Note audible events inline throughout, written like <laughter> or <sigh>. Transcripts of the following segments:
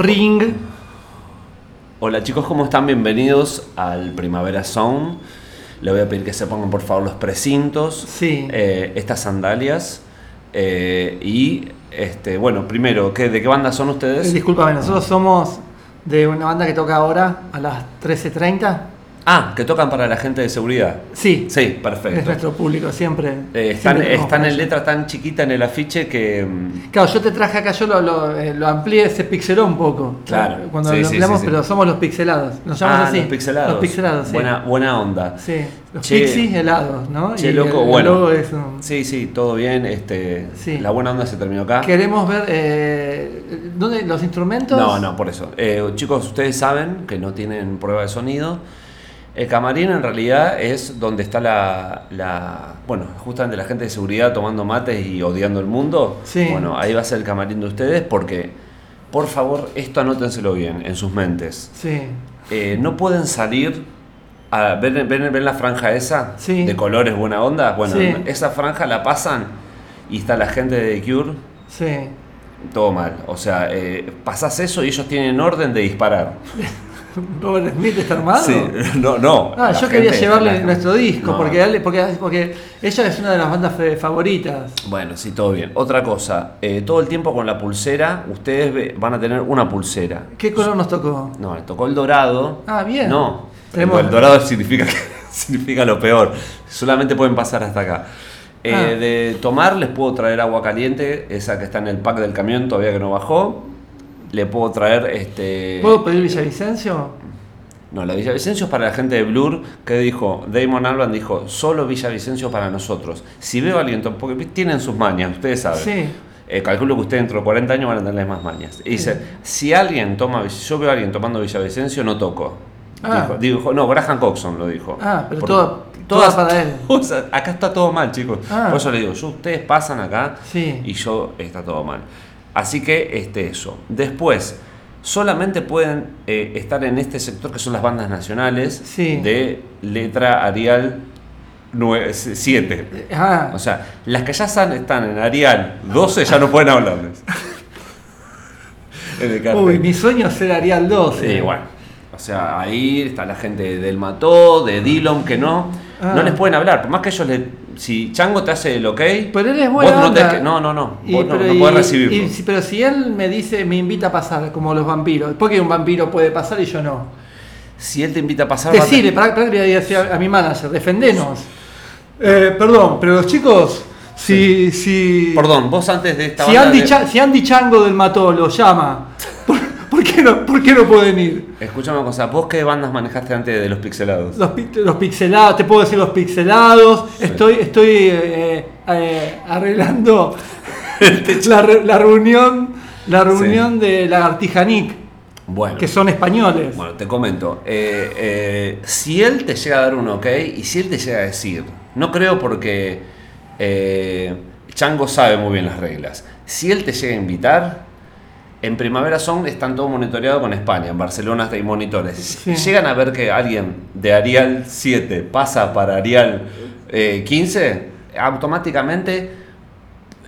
Ring. Hola chicos, ¿cómo están? Bienvenidos al Primavera Sound. Le voy a pedir que se pongan por favor los precintos, Sí. eh, estas sandalias eh, y, este, bueno, primero, ¿qué, ¿de qué banda son ustedes? Disculpame, nosotros somos de una banda que toca ahora a las 13.30. Ah, que tocan para la gente de seguridad. Sí, Sí, es perfecto. nuestro público, siempre. Eh, están siempre en letra tan chiquita en el afiche que... mm, Claro, yo te traje acá, yo lo, lo, eh, lo amplié, se pixeló un poco. Claro, Cuando sí, lo ampliamos, sí, sí. pero somos los pixelados. Nos llamamos ah, así. los pixelados. Los pixelados, sí. Buena, buena onda. Sí, los Che. pixies helados, ¿no? Che, Y loco, el- el bueno. logo es un- Sí, sí, todo bien. Este, Sí. La buena onda se terminó acá. Queremos ver eh, ¿dónde los instrumentos. No, no, por eso. Eh, chicos, ustedes saben que no tienen prueba de sonido. El camarín en realidad es donde está la, la- bueno, justamente la gente de seguridad tomando mates y odiando el mundo. Sí. Bueno, ahí va a ser el camarín de ustedes porque, por favor, esto anótenselo bien en sus mentes. Sí. Eh, no pueden salir a ven, ven- ven la franja esa Sí. de colores buena onda. Bueno, Sí. esa franja la pasan y está la gente de Cure Sí. todo mal. O sea, eh, pasás eso y ellos tienen orden de disparar. <laughs> <laughs> Robert Smith está armado. Sí, <laughs> no, no. Ah, yo quería llevarle la- nuestro disco, No. porque, porque, porque ella es una de las bandas favoritas. Bueno, sí, todo bien. Otra cosa, eh, todo el tiempo con la pulsera, ustedes van a tener una pulsera. ¿Qué color nos tocó? No, le tocó el dorado. Ah, bien. No, Tenemos- el dorado significa, <laughs> significa lo peor. Solamente pueden pasar hasta acá. Eh, Ah. De tomar les puedo traer agua caliente, esa que está en el pack del camión todavía que no bajó. Le puedo traer este. ¿Puedo pedir Villavicencio? No, la Villavicencio es para la gente de Blur, que dijo, Damon Alban dijo, solo Villavicencio para nosotros. Si veo a alguien, porque tienen sus mañas, ustedes saben. Sí. Eh, calculo que ustedes dentro de 40 años van a tener más mañas. Y dice, si alguien toma, yo veo a alguien tomando Villavicencio, no toco. Ah. Dijo, dijo- no, Graham Coxon lo dijo. Ah, pero todo- toda para él. <laughs> O sea, acá está todo mal, chicos. Ah. Por eso le digo, yo, ustedes pasan acá Sí. y yo está todo mal. Así que este, eso. Después, solamente pueden eh, estar en este sector que son las bandas nacionales Sí. de letra Arial 7. Ah, O sea, las que ya están, están en Arial 12 ya no pueden hablarles. <laughs> en el cartel. uy, mi sueño es ser Arial 12. Sí, bueno. O sea, ahí está la gente del Mató, de Dillon, que no. Ah. No les pueden hablar. Por más que ellos le. Si Chango te hace el ok. Pero él es vos buena tenés que- no, no, no. Y, Vos no, pero, no y- podés recibirlo. y pero si él me dice, me invita a pasar, como los vampiros, ¿por qué un vampiro puede pasar y yo no? si él te invita a pasar. Decirle, para, para que le voy a decir a, a mi manager, defendenos. Eh, perdón, pero los chicos, si, si, Perdón, vos antes de esta si, banda Andy de- Cha- si Andy Chango del Mató lo llama, ¿por, qué no, ¿por qué no pueden ir? Escuchame una cosa. ¿Vos qué bandas manejaste antes de los pixelados? Los, pi- los pixelados, te puedo decir los pixelados, estoy, estoy eh, eh, arreglando <laughs> la, re- la reunión, la reunión de Lagartija Nick, Bueno. que son españoles. Bueno, te comento. Eh, eh, si él te llega a dar un ok y si él te llega a decir, no creo porque eh, Chango sabe muy bien las reglas. Si él te llega a invitar, en Primavera Sound están todos monitoreados con España. En Barcelona hay monitores. Si Sí. Llegan a ver que alguien de Arial 7 pasa para Arial eh, 15, automáticamente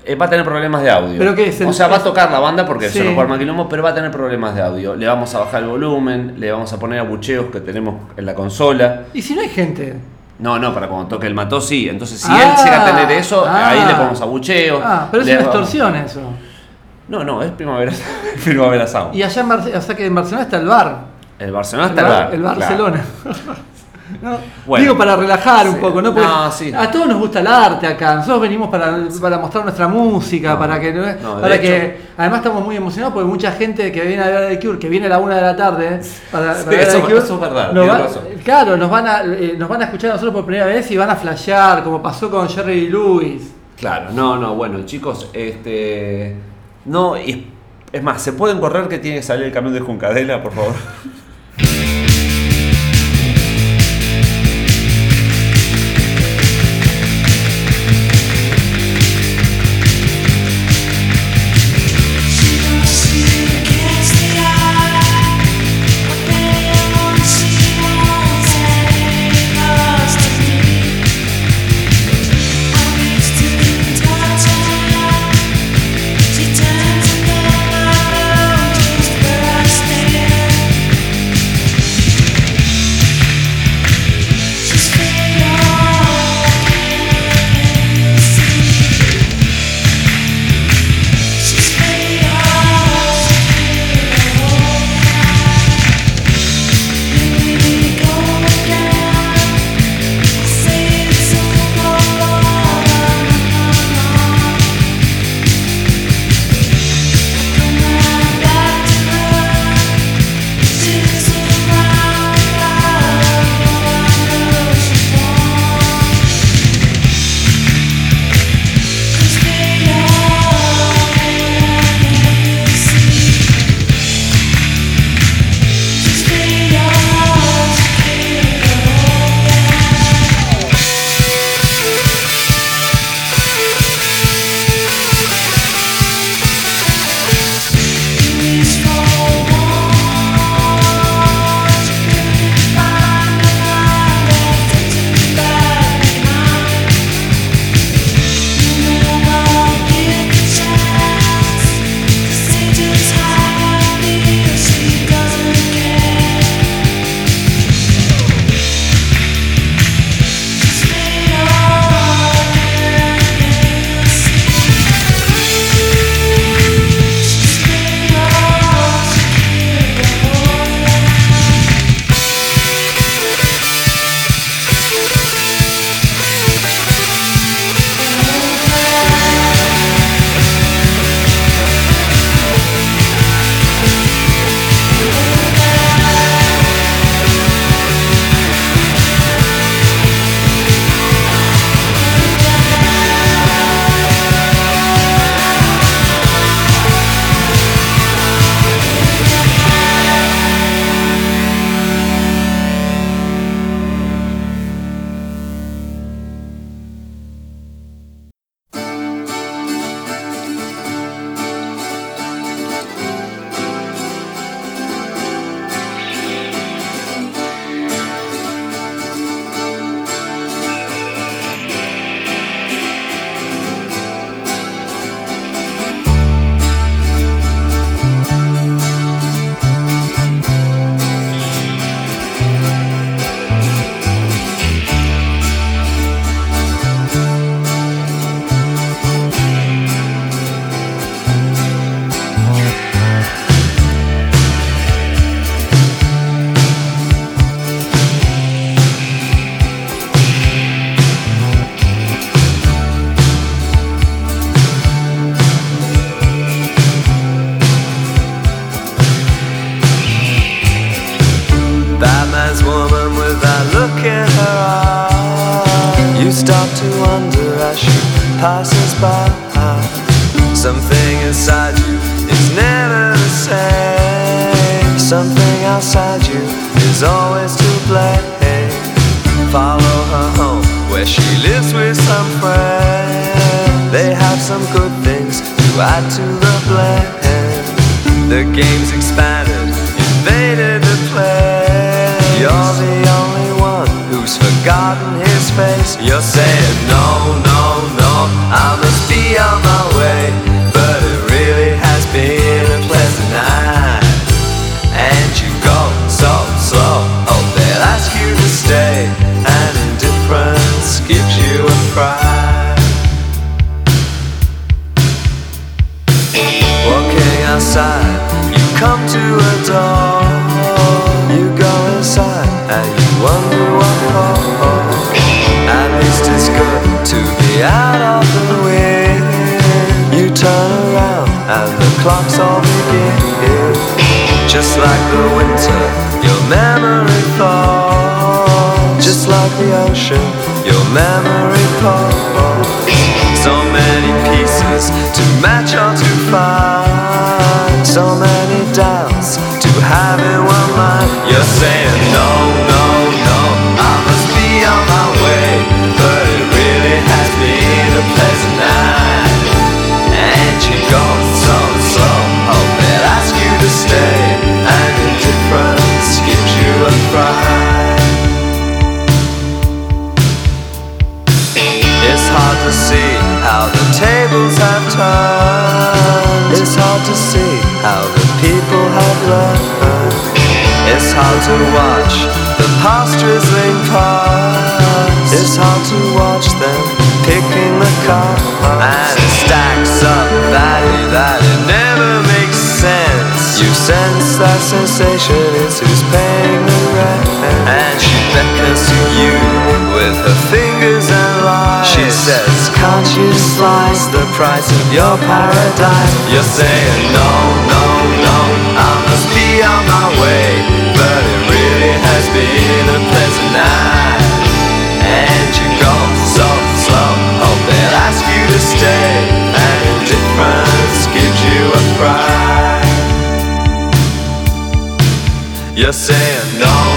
eh, va a tener problemas de audio. Pero que es el- o sea, va a tocar la banda porque Sí. se nos forma quilombo, pero va a tener problemas de audio. Le vamos a bajar el volumen, le vamos a poner abucheos que tenemos en la consola. ¿Y si no hay gente? No, no, para cuando toque el mató sí. Entonces, si Ah, él llega a tener eso, ah. ahí le ponemos abucheos. Ah, pero es una extorsión eso. No, no, es Primavera, <laughs> primavera Sound. Y allá en Barcelona, o sea que en Barcelona está el bar. El Barcelona El, está bar- acá, el claro. Barcelona. <laughs> No, Bueno. Digo para relajar un Sí. poco, ¿no? Porque No, sí. A todos nos gusta el arte acá. Nosotros venimos para, para mostrar nuestra música, No. para que. Para hecho- que además estamos muy emocionados porque mucha gente que viene a ver The Cure, que viene a la una de la tarde para, Sí, para ver eso- The Cure, eso es verdad, nos va- razón. Claro, nos van, a, eh, nos van a escuchar a nosotros por primera vez y van a flashear, como pasó con Jerry Lewis. Claro, no, no, bueno, chicos, este. No, y es más, ¿se pueden correr que tiene que salir el camión de Juncadela, por favor? <laughs> add to the blend. The game's expanded, invaded the play. You're the only one who's forgotten his face. You're saying no, no, no, I must be on my way. Out of the way. You turn around and the clocks all begin. Just like the winter, your memory falls. Just like the ocean, your memory calls. So many pieces to match or to find. So many doubts to have in one mind. You're saying no, no. It's hard to see how the tables have turned. It's hard to see how the people have learned. It's hard to watch the past drizzling past. It's hard to watch them picking the cards. And it stacks up value that it never makes sense. That sensation is who's paying the rent. And she beckons to you with her fingers and lies. She says, Can't you slice the price of your paradise? You're saying, No, no, no, I must be on my way. But it really has been a pleasant night. And you go so slow, hope they'll ask you to stay. And indifference gives you a fright. You're saying no,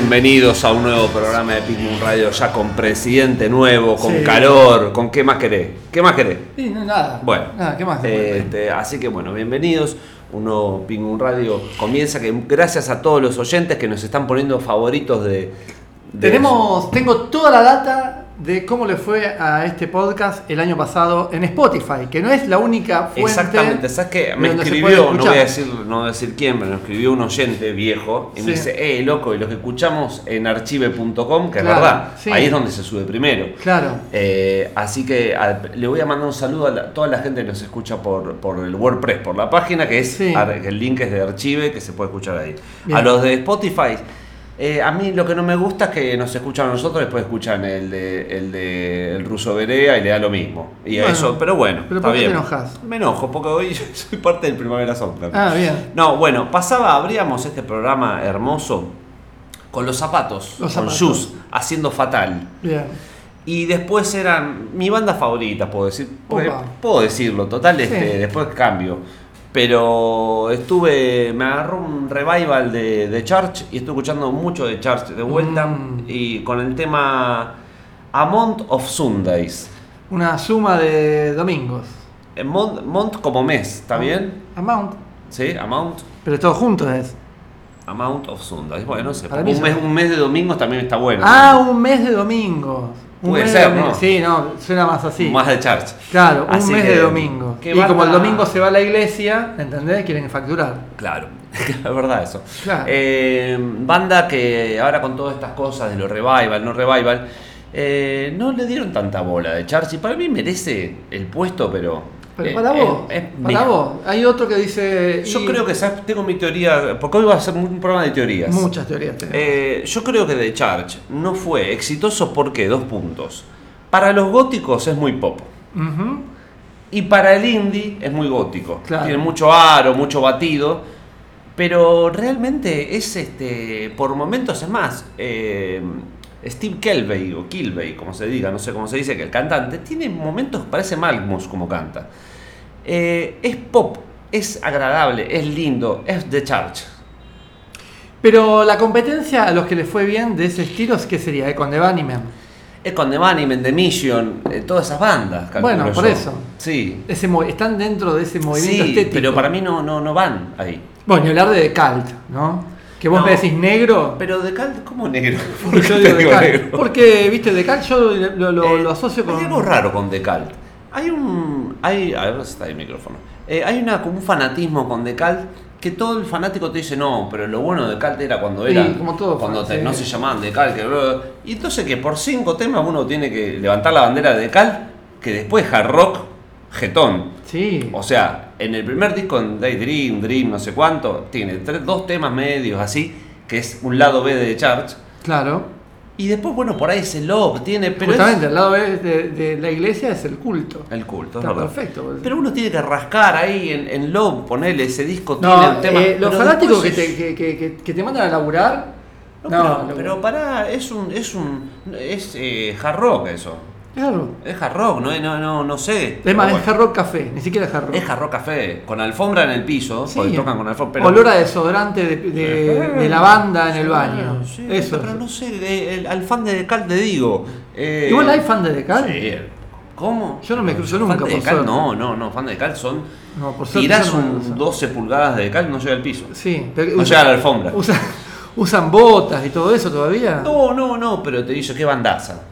Bienvenidos a un nuevo programa de Picnic Radio, ya con presidente nuevo, con Sí. calor, con qué más querés. ¿Qué más querés? Sí, no, nada. Bueno, Nada, ¿qué más? este, así que bueno, bienvenidos. Un nuevo Pingun Radio comienza que gracias a todos los oyentes que nos están poniendo favoritos de. de- Tenemos, tengo toda la data de cómo le fue a este podcast el año pasado en Spotify, que no es la única fuente. Exactamente, ¿sabes qué? Me escribió, no voy a decir, no voy a decir quién, pero me escribió un oyente viejo y Sí. me dice, eh, loco, y los que escuchamos en archive.com, que Claro, es verdad, sí. ahí es donde se sube primero. Claro. Eh, así que a- le voy a mandar un saludo a la- toda la gente que nos escucha por, por el WordPress, por la página, que es Sí. el link es de Archive, que se puede escuchar ahí. Bien. A los de Spotify, eh, a mí lo que no me gusta es que nos escuchan a nosotros, después escuchan el de el, de, el ruso Berea y le da lo mismo. Y Bueno, eso, pero bueno, pero ¿por qué bien. te enojas? Me enojo, porque hoy yo <laughs> soy parte del Primavera Sound. Ah, bien. No, bueno, pasaba, abríamos este programa hermoso con los zapatos, Los con. Shoes, haciendo fatal. Bien. Y después eran mi banda favorita, puedo decir. puedo decirlo, total, Sí. este, después cambio. Pero estuve, me agarró un revival de, de Church y estuve escuchando mucho de Church de vuelta. Mm. Y con el tema A Month of Sundays. Una suma de domingos. Eh, Month, month como mes, ¿está bien? Amount. ¿Sí? Amount. Pero todo junto es. Amount of Sundays. Bueno, no sé. Un mes, un mes de domingos también está bueno. Ah, un mes de domingos. Un Puede mes ser, de ¿no? Sí, no, suena más así. Más de Church. Claro, un Así mes que, de domingo. ¿qué Y como el domingo se va a la iglesia, ¿entendés? Quieren facturar. Claro, <laughs> es verdad eso. Claro. Eh, banda que ahora con todas estas cosas de lo revival, no revival, eh, no le dieron tanta bola de Charles y para mí merece el puesto, pero... Pero eh, para eh, vos, es para mi- vos. Hay otro que dice. Yo y- creo que, ¿sabes? Tengo mi teoría, porque hoy va a ser un programa de teorías. Muchas teorías. Eh, yo creo que The Charge no fue exitoso porque, dos puntos. Para los góticos es muy pop. Y para el indie es muy gótico. Claro. Tiene mucho aro, mucho batido. Pero realmente es este. Por momentos es más. Steve Kelvey o Kilvey, como se diga, no sé cómo se dice, que el cantante, tiene momentos, parece Malmus como canta. Eh, es pop, es agradable, es lindo, es The Church. Pero la competencia a los que les fue bien de ese estilo, ¿qué sería? Eh, con The Bunnymen. Es con The Bunnymen, The Mission, eh, todas esas bandas. Bueno, por yo. eso. Sí. Ese están dentro de ese movimiento Sí, estético. pero para mí no, no, no van ahí. Bueno, ni hablar de The Cult, ¿no? Que vos No. me decís negro. Pero de Cal, ¿cómo negro? y <laughs> ¿Por qué yo digo digo negro? Porque, viste, The Cult yo lo, lo- Eh, lo asocio con. Hay algo raro con Decalt. Hay un. Hay, a ver si está ahí el micrófono. Eh, hay una, como un fanatismo con Decalt que todo el fanático te dice, no, pero lo bueno de Decalt era cuando Sí, era. como todo cuando te- sí. no se llamaban bla. y entonces que por cinco temas uno tiene que levantar la bandera de Decalt, que después hard rock, jetón. Sí. O sea, en el primer disco, en Daydream, Dream, no sé cuánto, tiene tres, dos temas medios así, que es un lado B de The Church. Claro. Y después, bueno, por ahí ese love tiene, pero es- Justamente, al lado de, de- de la iglesia es el culto. El culto, es Está perfecto. Pero uno tiene que rascar ahí en, en Love, ponerle ese disco, tiene no, el tema. eh, los fanáticos que te, que, que- que te mandan a laburar. No, No, pero, lo- pero pará, es un. Es un. Es eh, hard rock eso. Claro. Es hard rock, no, no, no, no sé. Es más, es hard rock café, ni siquiera es hard rock. es hard rock café, con alfombra en el piso, Sí. porque tocan con alfombra. Pero, Olor a desodorante de, de, de lavanda en el baño. Sí, Eso. pero no sé, eh, el- al fan de Decal te digo. eh, Igual hay fan de Decal. Sí. ¿Cómo? Yo no me cruzo nunca, Fan de por Decal, suerte. no, no, no, fan de Decal son. No, por Tirás no un cruzo. 12 pulgadas de Decal, no llega al piso. Sí, pero No llega a la alfombra. usa- usan botas y todo eso todavía. No, no, no, pero te dice qué bandaza.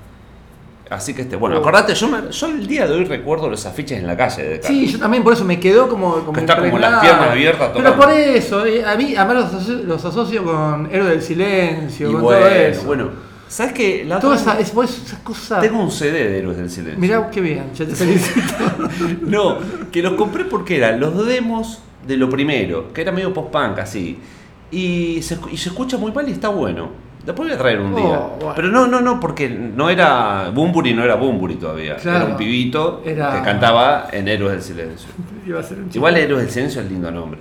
Así que este, bueno, acordate, yo, me- yo el día de hoy recuerdo los afiches en la calle de. Sí, yo también por eso me quedó como, como Que está como las piernas abiertas Pero tocando. por eso, eh, a mí además los asocio, los asocio con Héroe del Silencio, y con bueno, todo eso. bueno, ¿sabes qué? La Toda otra esa, vez es, vos, esas cosas. Tengo un CD de Héroes del Silencio. Mirá qué bien, ya te <laughs> felicito. No, que los compré porque eran los demos de lo primero, que era medio post-punk así. Y se, y se escucha muy mal y está bueno. Después voy a traer un Oh, día. bueno. Pero no, no, no, porque no era. Bumburi no era Bumburi todavía. Claro. Era un pibito Era- que cantaba en Héroes del Silencio. <laughs> Iba a ser un Igual Héroes del Silencio es lindo nombre.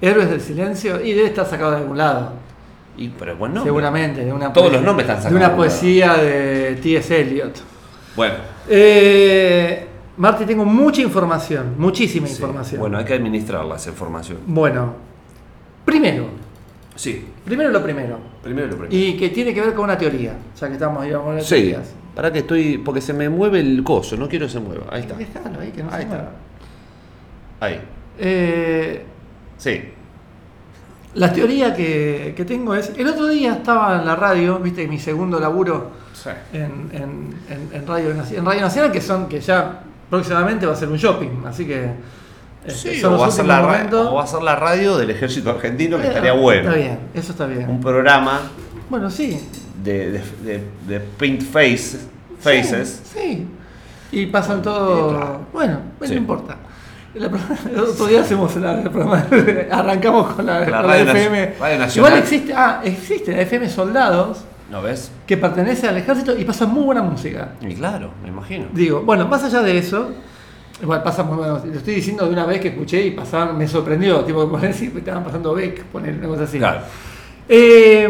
Héroes del Silencio y debe estar sacado de algún lado. Y, pero es buen nombre. Seguramente, de una Todos poesía- los nombres están De sacados una de algún poesía de T.S. Eliot. Bueno, Eh, Marti, tengo mucha información, muchísima sí. información. Bueno, hay que administrarla esa información. Bueno, primero, Sí, primero lo primero. primero lo primero. Y que tiene que ver con una teoría, ya que estamos ahí, vamos a hablar de Sí. teorías. Para que estoy. Porque se me mueve el coso, no quiero que se mueva. Ahí está. Ahí, que no Ahí se está. mueva. Ahí. Eh, Sí. la teoría que, que tengo es, el otro día estaba en la radio, viste, mi segundo laburo Sí. en, en- en- en Radio, en Radio Nacional, que son que ya próximamente va a ser un shopping, así que Sí, son o va, a ser la ra- momentos. o va a ser la radio del ejército argentino, que Eh, estaría bueno. Está bien, eso está bien. Un programa Bueno, sí. de, de, de- de paint face, faces. Sí, sí. Y pasan todo. Y claro. Bueno, Sí. no importa. El otro día hacemos la- el programa, arrancamos con la, La con la radio FM. radio nacional. Igual existe, ah, existe la FM Soldados ¿No ves? que pertenece al ejército y pasa muy buena música. Y claro, me imagino. Digo, bueno, más allá de eso, igual pasa muy bueno. Lo estoy diciendo de una vez que escuché y pasaban, me sorprendió, tipo, por decir estaban pasando Beck, poner una cosa así. Claro. Eh,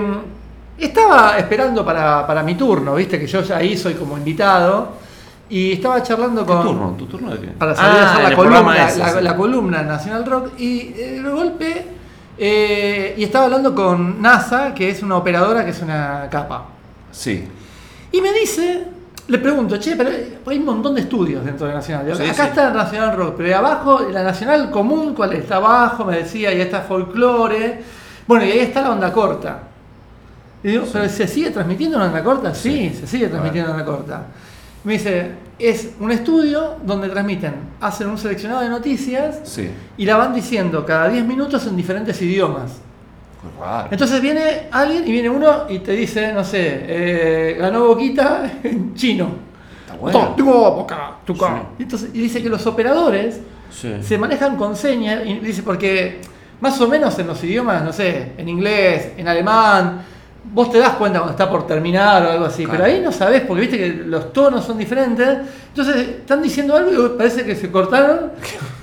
estaba esperando para, para mi turno, viste que yo ya ahí soy como invitado. Y estaba charlando ¿Tu con. turno? ¿Tu turno de qué? Para salir a Ah, hacer la columna, ese, la, sí. la columna Nacional Rock. Y eh, de golpe. eh, y estaba hablando con NASA, que es una operadora que es una capa. Sí. Y me dice, le pregunto, che, pero hay un montón de estudios dentro de Nacional. Sí, Acá sí. está Nacional Rock, pero abajo, la Nacional Común, ¿cuál está abajo? Me decía, y ahí está Folklore. Bueno, y ahí está la onda corta. Y digo, ¿pero se sigue transmitiendo en onda corta? Sí, se sigue transmitiendo en onda corta. Me dice, es un estudio donde transmiten, hacen un seleccionado de noticias y la van diciendo cada 10 minutos en diferentes idiomas. Raro. Entonces viene alguien y viene uno y te dice, no sé, eh, ganó Boquita en chino. Está bueno. Boca. Sí. Y, entonces, y dice que los operadores Sí. se manejan con señas, y dice porque más o menos en los idiomas, no sé, en inglés, en alemán, vos te das cuenta cuando está por terminar o algo así, Claro. pero ahí no sabés, porque viste que los tonos son diferentes, entonces están diciendo algo y parece que se cortaron,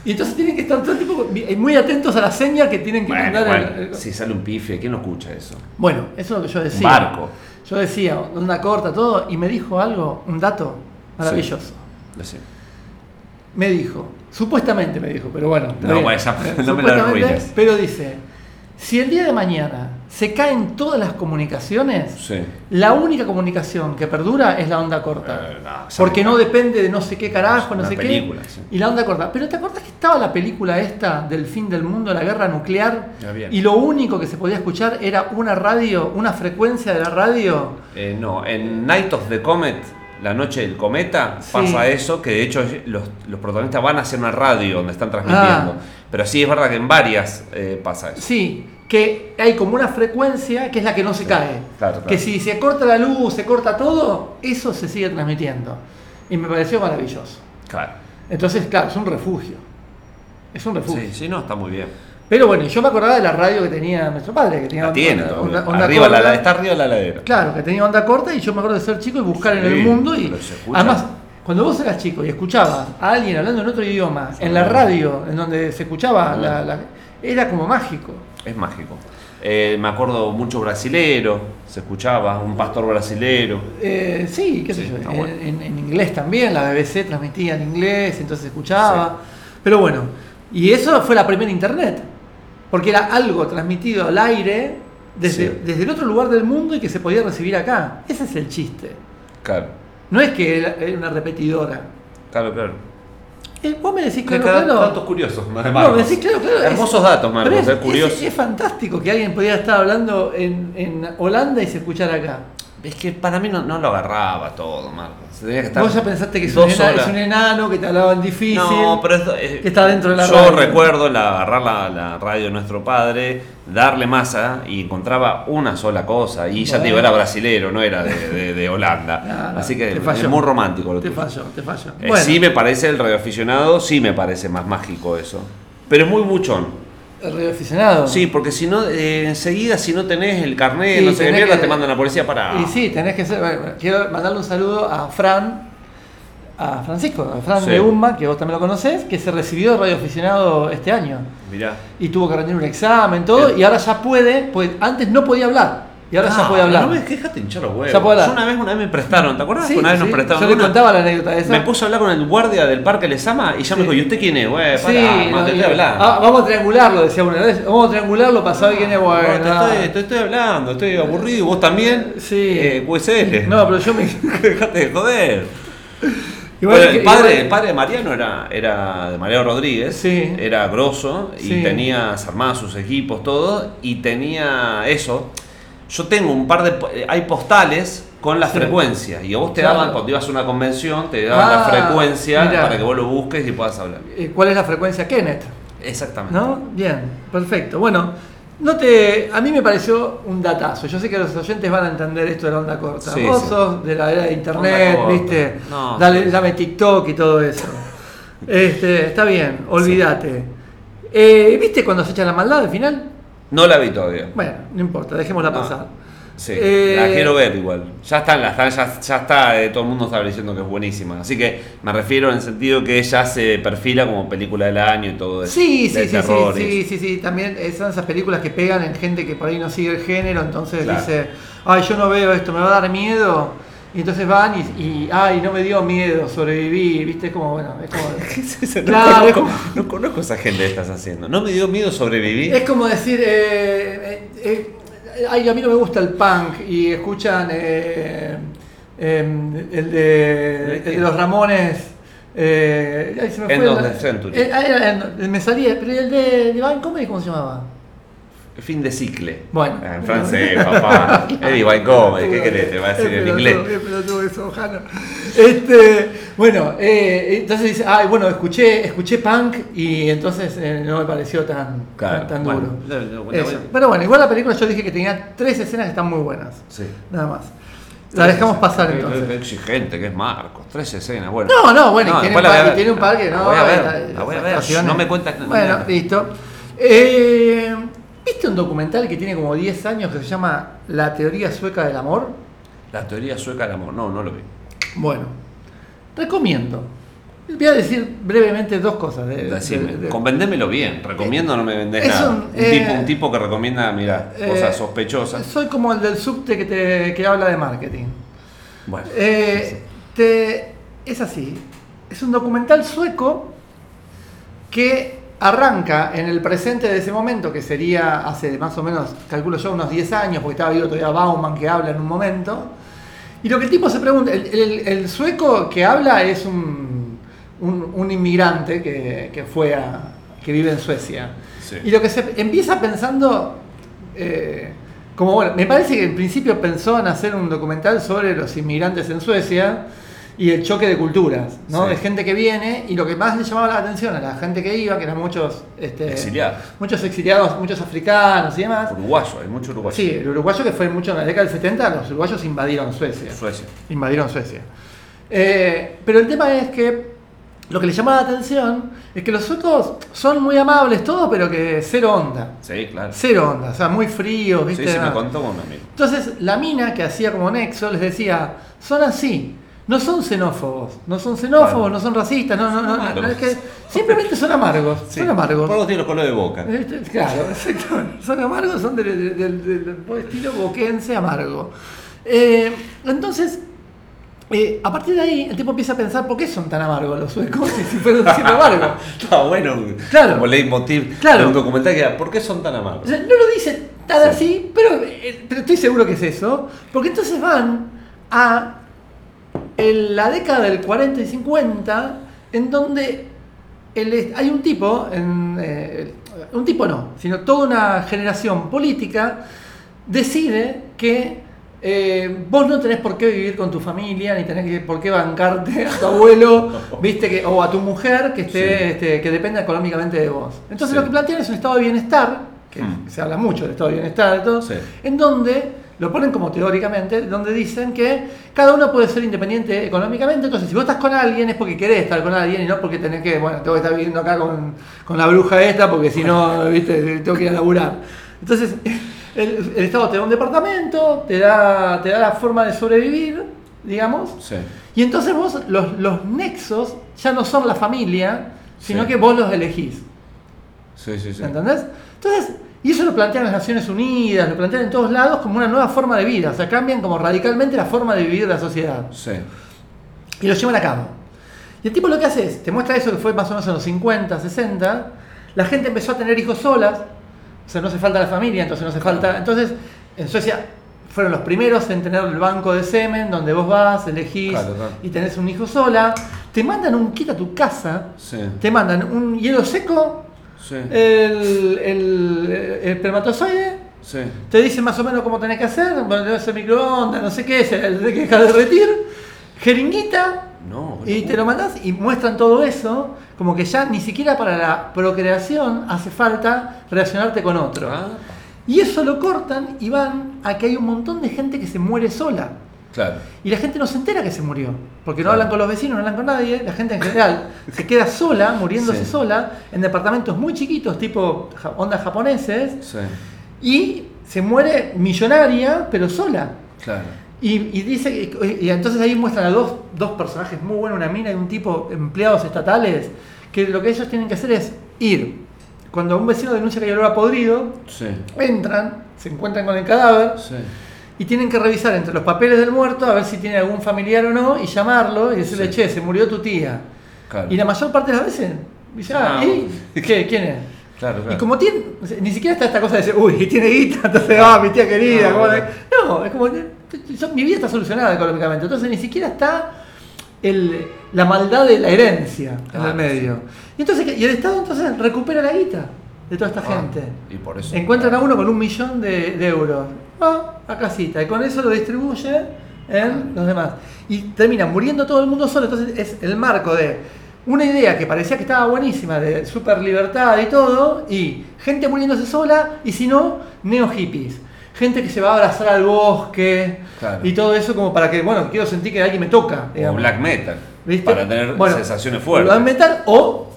y entonces tienen que estar todo el tiempo muy atentos a la seña que tienen que Bueno, mandar. bueno, el- el- si sale un pife, ¿quién no escucha eso? Bueno, eso es lo que yo Un decía. barco. Yo decía, onda corta, todo, y me dijo algo, un dato maravilloso. Me dijo, supuestamente me dijo, pero bueno. No, bueno, <laughs> no me arruines. Pero dice, si el día de mañana se caen todas las comunicaciones, Sí. la única comunicación que perdura es la onda corta. Eh, no, porque no depende de no sé qué carajo, no Una sé película, qué. sí. Y la onda corta. Pero ¿te acordás que estaba la película esta del fin del mundo, la guerra nuclear? Y lo único que se podía escuchar era una radio, una frecuencia de la radio. Eh, no, en Night of the Comet, la noche del cometa, Sí. pasa eso, que de hecho los, los protagonistas van hacia una radio donde están transmitiendo. Ah. Pero sí es verdad que en varias eh, pasa eso. Sí, que hay como una frecuencia que es la que no se cae. claro, claro. Que si se corta la luz, se corta todo, eso se sigue transmitiendo. Y me pareció maravilloso. Claro. Entonces, claro, es un refugio. Es un refugio. Sí, sí, no, está muy bien. Pero bueno, yo me acordaba de la radio que tenía nuestro padre, que tenía La tiene onda- onda- onda arriba la, corta. la- está arriba de la ladera. Claro, que tenía onda corta y yo me acuerdo de ser chico y buscar en el mundo y además cuando vos eras chico y escuchabas a alguien hablando en otro idioma en la radio en donde se escuchaba la- la- era como mágico. Es mágico. Eh, me acuerdo mucho brasilero, se escuchaba, un pastor brasilero. Eh, sí, qué sé Sí, yo, en, bueno. en- en inglés también, la BBC transmitía en inglés, entonces escuchaba. Pero bueno, y eso fue la primera internet, porque era algo transmitido al aire desde, Sí. desde el otro lugar del mundo y que se podía recibir acá. Ese es el chiste. Claro, No es que era una repetidora. claro, claro. Eh, vos me decís, Que claro, cada- claro. datos curiosos, No, Marcos. me decís, claro, claro. es- Hermosos datos, Marcos, pero es, curioso. Es, es fantástico que alguien pudiera estar hablando en, en Holanda y se escuchara acá. Es que para mí no, no lo agarraba todo, Marcos. Vos ya pensaste que es un, dos ena- horas. es un enano, que te hablaban difícil. No, pero es, es- que está dentro de la Yo radio. recuerdo la, agarrar la, la radio de nuestro padre, darle masa y encontraba una sola cosa. Y ya te digo, era brasilero, no era de, de- de Holanda. <laughs> No, no, Así que es muy romántico lo Te falló, te falló. Eh, Bueno, Sí me parece el radioaficionado, sí me parece más mágico eso. Pero es muy buchón. El radioaficionado. Sí, porque si no, eh, enseguida si no tenés el carnet, Sí, no sé qué mierda, que- te mandan a la policía para... Y sí, tenés que ser. bueno, quiero mandarle un saludo a Fran, a Francisco, a Fran Sí. de UMA, que vos también lo conocés, que se recibió de radioaficionado este año. Mirá. Y tuvo que rendir un examen, todo, y ahora ya puede, pues antes no podía hablar, y ahora ya puede hablar. No me dejate hinchar los huevos. Ya puede hablar. Yo una vez, una vez me prestaron, ¿te acuerdas? Sí, una vez sí, nos prestaron Yo le una? contaba la anécdota de esa. Me puse a hablar con el guardia del parque Lesama y ya Sí. me dijo, ¿y usted quién es? Güey, Sí, no, te estoy hablando. ah, vamos a triangularlo, decía una vez. Vamos a triangularlo para saber quién es No, bueno. te, estoy, te estoy hablando, estoy aburrido, y vos también. Sí. Eh, USL. <laughs> No, pero yo me. <laughs> Dejate de joder. Igual Bueno, que- el, padre, igual- el padre de Mariano era, era de Mariano Rodríguez, Sí. era grosso y Sí. tenía se armaba sus equipos, todo, y tenía eso. Yo tengo un par de. eh, Hay postales con la Sí. frecuencia, y a vos te Claro. daban, cuando ibas a una convención, te daban la Ah, frecuencia mirá. para que vos lo busques y puedas hablar. Eh, ¿Cuál es la frecuencia Kenneth? Exactamente. ¿No? Bien, perfecto. Bueno, no te, a mí me pareció un datazo. Yo sé que los oyentes van a entender esto de la onda corta. Sí, Vos sí. sos de la era de internet. ¿viste? No, Dale, dame TikTok y todo eso. <laughs> Este, está bien, olvídate. Eh, ¿Viste cuando se echa la maldad al final? No la vi todavía. Bueno, no importa, dejémosla No. pasar. Sí, Eh, la quiero ver igual. Ya está, en la, está- ya, ya está, eh, todo el mundo está diciendo que es buenísima. Así que me refiero en el sentido que ya se perfila como película del año y todo eso. Sí, sí, sí, sí, sí, sí, sí, también eh, son esas películas que pegan en gente que por ahí no sigue el género, entonces Claro. dice, ay, yo no veo esto, me va a dar miedo, y entonces van y, y, ay, no me dio miedo, sobreviví, viste, es como, bueno, es como. <laughs> No, Claro, es conozco, como- no conozco esa gente que estás haciendo. No me dio miedo sobrevivir. es como decir, eh, eh, eh, ay, a mí no me gusta el punk, y escuchan eh, em, el, de, el de los Ramones, eh, ay, se me fue era- eh, me salía, pero el de Divine Comedy, ¿cómo se llamaba? Fin de cicle. Bueno. Ah, En francés, papá. <laughs> Eddie White Comedy, ¿qué querés? Te va a decir en inglés. eso. Este, bueno, eh, entonces dice, ay, bueno, escuché, escuché punk y entonces eh, no me pareció tan, Claro, tan, tan bueno, duro. no, no, bueno. Pero bueno, igual la película yo dije que tenía tres escenas que están muy buenas. Sí. Nada más. La dejamos pasar entonces. exigente que es Marcos. Tres escenas, bueno. No, no, bueno, y tiene, un la par, ver. tiene un par que no. La voy a ver, eh, la voy a ver. No me cuentas Bueno, listo. Eh, ¿Viste un documental que tiene como 10 años que se llama La teoría sueca del amor? La teoría sueca del amor. No, no lo vi. Bueno, recomiendo. Voy a decir brevemente dos cosas. De, Decime, de- de- convendémelo bien. Recomiendo, no me vendés nada. un, Un, eh, tipo, un tipo que recomienda, mira, eh, cosas sospechosas. Soy como el del subte que, te, que habla de marketing. Bueno, Eh, te- es así. Es un documental sueco que arranca en el presente de ese momento, que sería hace más o menos, calculo yo, unos 10 años, porque estaba vivo todavía Bauman que habla en un momento. Y lo que el tipo se pregunta, el, el- el sueco que habla es un, un- un inmigrante que, que fue a, que vive en Suecia. Sí. Y lo que se empieza pensando, eh, como bueno, me parece que en principio pensó en hacer un documental sobre los inmigrantes en Suecia y el choque de culturas, ¿no? Sí. De gente que viene y lo que más le llamaba la atención a la gente que iba, que eran muchos este, Exiliados. muchos exiliados, muchos africanos y demás. uruguayo, hay mucho uruguayo. Sí, el uruguayo que fue mucho en la década del 70, los uruguayos invadieron Suecia. Suecia. Invadieron Suecia. Eh, pero el tema es que lo que le llama la atención es que los suecos son muy amables, todo, pero que cero onda. Sí, claro. Cero onda, o sea, muy fríos, Sí, ¿viste? sí, me Nada. contó con un amigo. Entonces, la mina que hacía como nexo les decía, son así, no son xenófobos, no son xenófobos, Claro. no son racistas, no, no, no, no, amargos. no, es que simplemente son amargos, son amargos. Por algo tiene los colores de boca. Este, Claro. <laughs> Son amargos, son del, del- del- estilo boquense amargo. Eh, entonces, eh, a partir de ahí, el tipo empieza a pensar por qué son tan amargos los suecos si, <laughs> si fueron siempre amargos. <laughs> Está bueno. Claro. Como leitmotiv Claro. un documental que era, ¿por qué son tan O sea, no lo dice tan Sí. así, pero, eh, pero estoy seguro que es eso. Porque entonces van a en la década del 40 y 50, en donde el hay un tipo, en, eh, un tipo no, sino toda una generación política decide que eh, vos no tenés por qué vivir con tu familia, ni tenés que- por qué bancarte a tu abuelo, <laughs> viste que, o a tu mujer que esté, Sí. este, que dependa económicamente de vos. Entonces Sí. lo que plantean es un estado de bienestar, que Mm. se habla mucho del estado de bienestar, de todo, Sí. en donde lo ponen como teóricamente, donde dicen que cada uno puede ser independiente económicamente, entonces si vos estás con alguien es porque querés estar con alguien y no porque tenés que, bueno, tengo que estar viviendo acá con, con la bruja esta porque si no, <laughs> viste, tengo que ir a laburar. Entonces, <laughs> el, el Estado te da un departamento, te da, te da la forma de sobrevivir, digamos, Sí. y entonces vos, los, los nexos ya no son la familia, sino Sí. que vos los elegís. Sí, sí, sí. ¿Entendés? Entonces, y eso lo plantean las Naciones Unidas, lo plantean en todos lados como una nueva forma de vida. O sea, cambian como radicalmente la forma de vivir la sociedad. Sí. Y lo llevan a cabo. Y el tipo lo que hace es, te muestra eso que fue más o menos en los 50, 60. La gente empezó a tener hijos solas. O sea, no hace falta la familia, entonces no hace falta. Entonces, en Suecia fueron los primeros en tener el banco de semen, donde vos vas, elegís Claro, claro. y tenés un hijo sola. Te mandan un kit a tu casa. Sí. Te mandan un hielo seco Sí. el, el, el espermatozoide, Sí. te dice más o menos cómo tenés que hacer, bueno, el microondas, no sé qué, se tenés que dejar derretir, jeringuita, No, y te lo mandás y muestran todo eso, como que ya ni siquiera para la procreación hace falta relacionarte con otro. Ah, Y eso lo cortan y van a que hay un montón de gente que se muere sola. Claro. Y la gente no se entera que se murió, porque no Claro. hablan con los vecinos, no hablan con nadie, la gente en general <laughs> se queda sola, muriéndose Sí. sola, en departamentos muy chiquitos, tipo ondas japoneses, Sí. y se muere millonaria, pero sola. Claro. Y, y dice y entonces ahí muestran a dos, dos personajes muy buenos, una mina y un tipo, empleados estatales, que lo que ellos tienen que hacer es ir. Cuando un vecino denuncia que hay olor a podrido, Sí. entran, se encuentran con el cadáver. Y tienen que revisar entre los papeles del muerto a ver si tiene algún familiar o no y llamarlo y decirle, Sí. che, se murió tu tía. Claro. Y la mayor parte de las veces dice, ah, Ah, ¿y? ¿Qué? ¿Quién es? Claro, claro. Y como tiene, o sea, ni siquiera está esta cosa de decir, uy, <laughs> tiene guita, entonces, ah, mi tía querida. No, ¿cómo no. le-?" no, es como, que, yo- mi vida está solucionada económicamente, entonces ni siquiera está el- la maldad de la herencia en el medio. Y, entonces, y el Estado entonces recupera la guita de toda esta Ah, gente. Y por eso. Encuentran a uno con un millón de, de euros. Ah, a casita. Y con eso lo distribuye en los demás. Y termina muriendo todo el mundo solo. Entonces es el marco de una idea que parecía que estaba buenísima, de super libertad y todo, y gente muriéndose sola, y si no, neo hippies. Gente que se va a abrazar al bosque Claro. y todo eso como para que, bueno, quiero sentir que alguien me toca. O black metal. ¿Viste? Para tener Bueno, sensaciones Black fuertes. metal o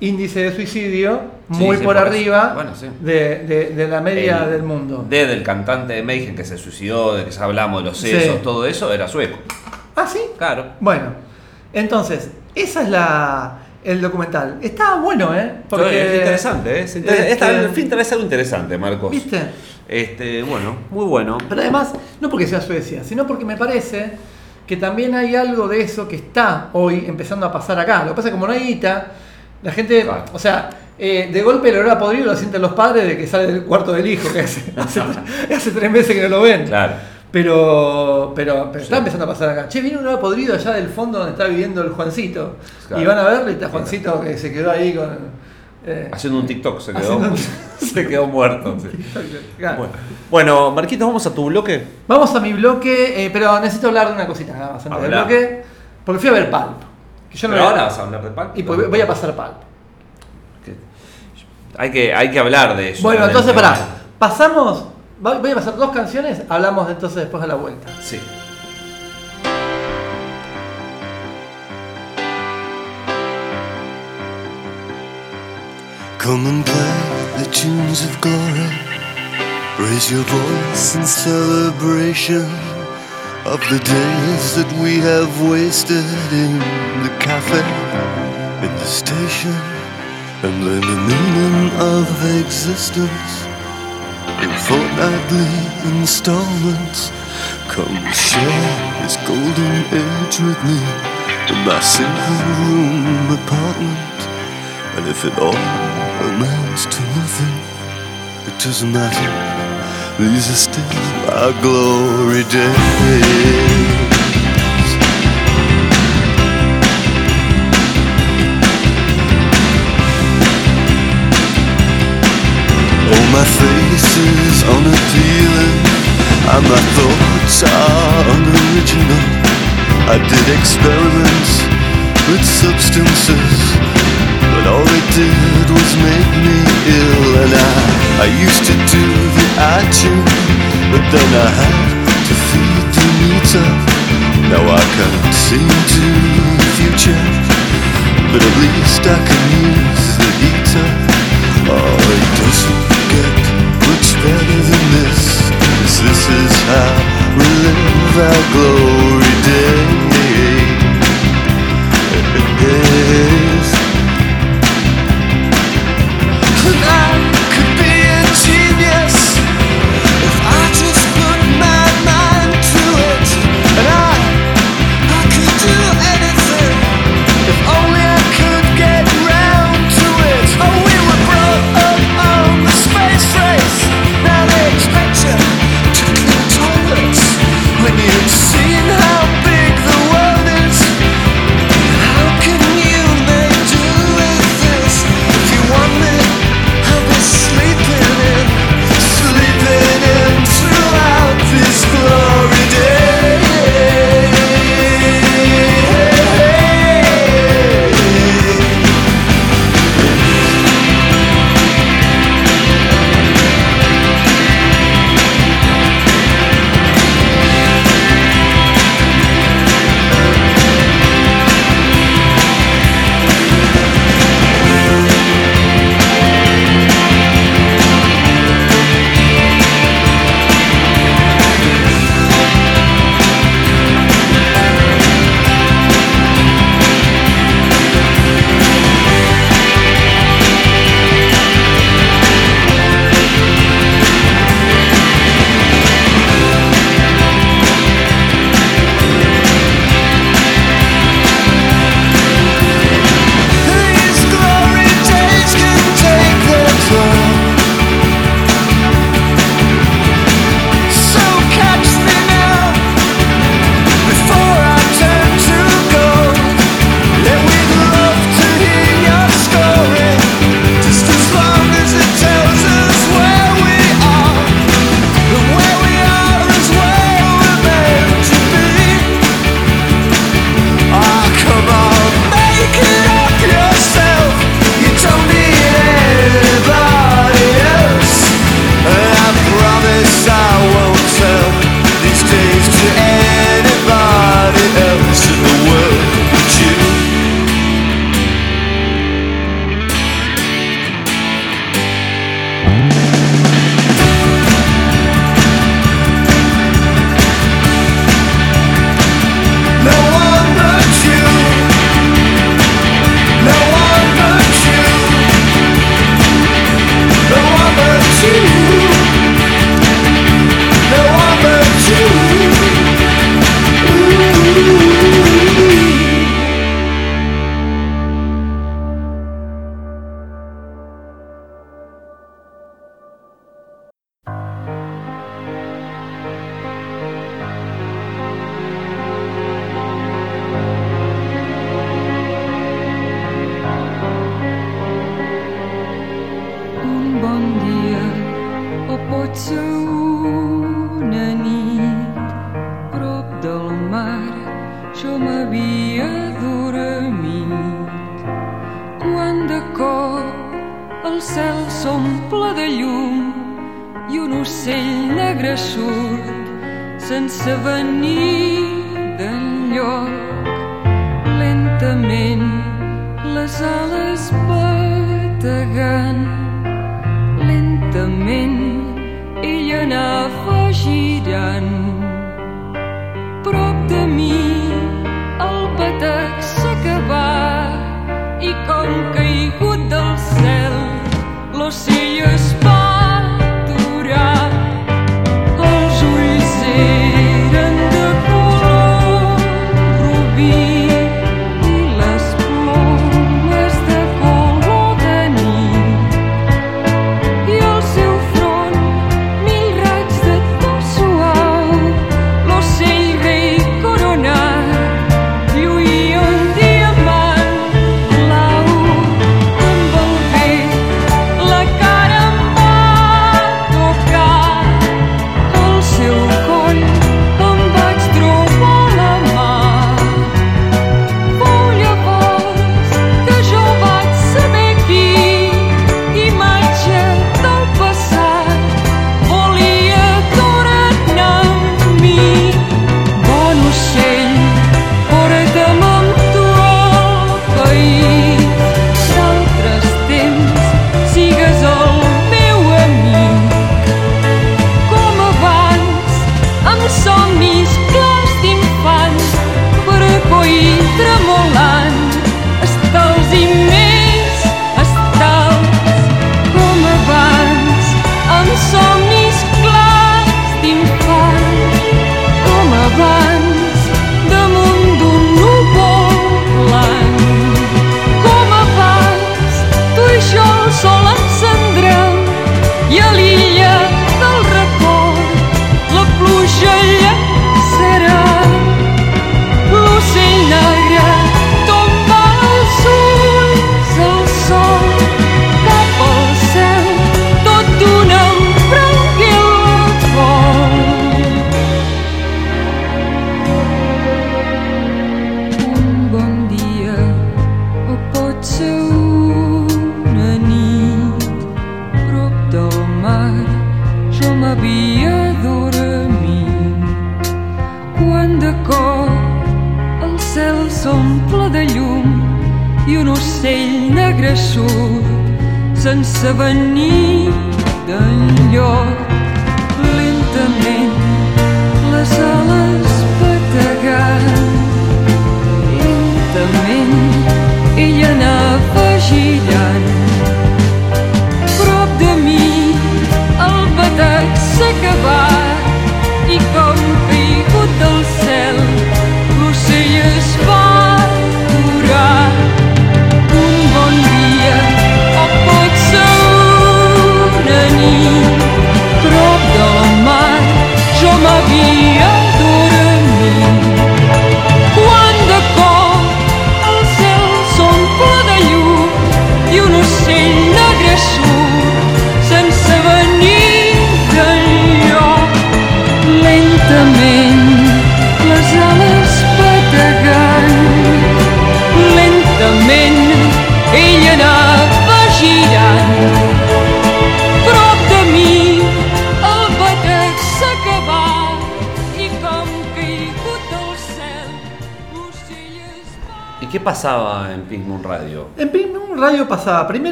índice de suicidio muy sí, por arriba Bueno, sí. de, de- de la media El- del mundo. D del cantante de Mayhem que se suicidó, de que ya hablamos de los sesos, Sí. todo eso, era sueco. Ah, sí. Claro. Bueno, entonces, esa es la el documental. Está bueno, ¿eh? es interesante, ¿eh? Es inter- este, esta- al fin algo interesante, Marcos. ¿Viste? Este, bueno, muy bueno. Pero además, no porque sea Suecia, sino porque me parece que también hay algo de eso que está hoy empezando a pasar acá. Lo que pasa es que como no hay guita, la gente, Claro. o sea, eh, de golpe el olor a podrido lo sienten los padres de que sale del cuarto del hijo, que hace, <laughs> hace, hace tres meses que no lo ven. Claro. Pero, pero, pero está empezando a pasar acá. Che, viene un olor podrido allá del fondo donde está viviendo el Juancito. Claro. Y van a verlo y está Juancito que se quedó ahí con... eh, Haciendo un TikTok se quedó, Haciendo un- <laughs> se quedó muerto. sí. claro. Bueno. Bueno, Marquitos, vamos a tu bloque. Vamos a mi bloque, eh, pero necesito hablar de una cosita nada más antes del Habla. bloque. Porque fui a ver Pulp. Que yo no Pero la- ahora vas a hablar de Pulp. Y pues voy a pasar Pulp. Hay que, hay que hablar de eso. Bueno, entonces pará. Pasamos. Voy a pasar dos canciones, hablamos de entonces después a la vuelta. Sí. Come and play the tunes of glory. Raise your voice in celebration of the days that we have wasted in the cafe, in the station, and learn the meaning of existence in fortnightly installments. Come share this golden age with me in my single room apartment. And if it all amounts to nothing, it doesn't matter. These are still our glory days. Oh, my face is unappealing, and my thoughts are unoriginal. I did experiments with substances, but all they did was make me ill. And I, I used to do the iTunes, but then I had to feed the meter. Now I can't see into the future, but at least I can use the heater. Oh, it doesn't get much better than this. 'cause this is how we live our glory days.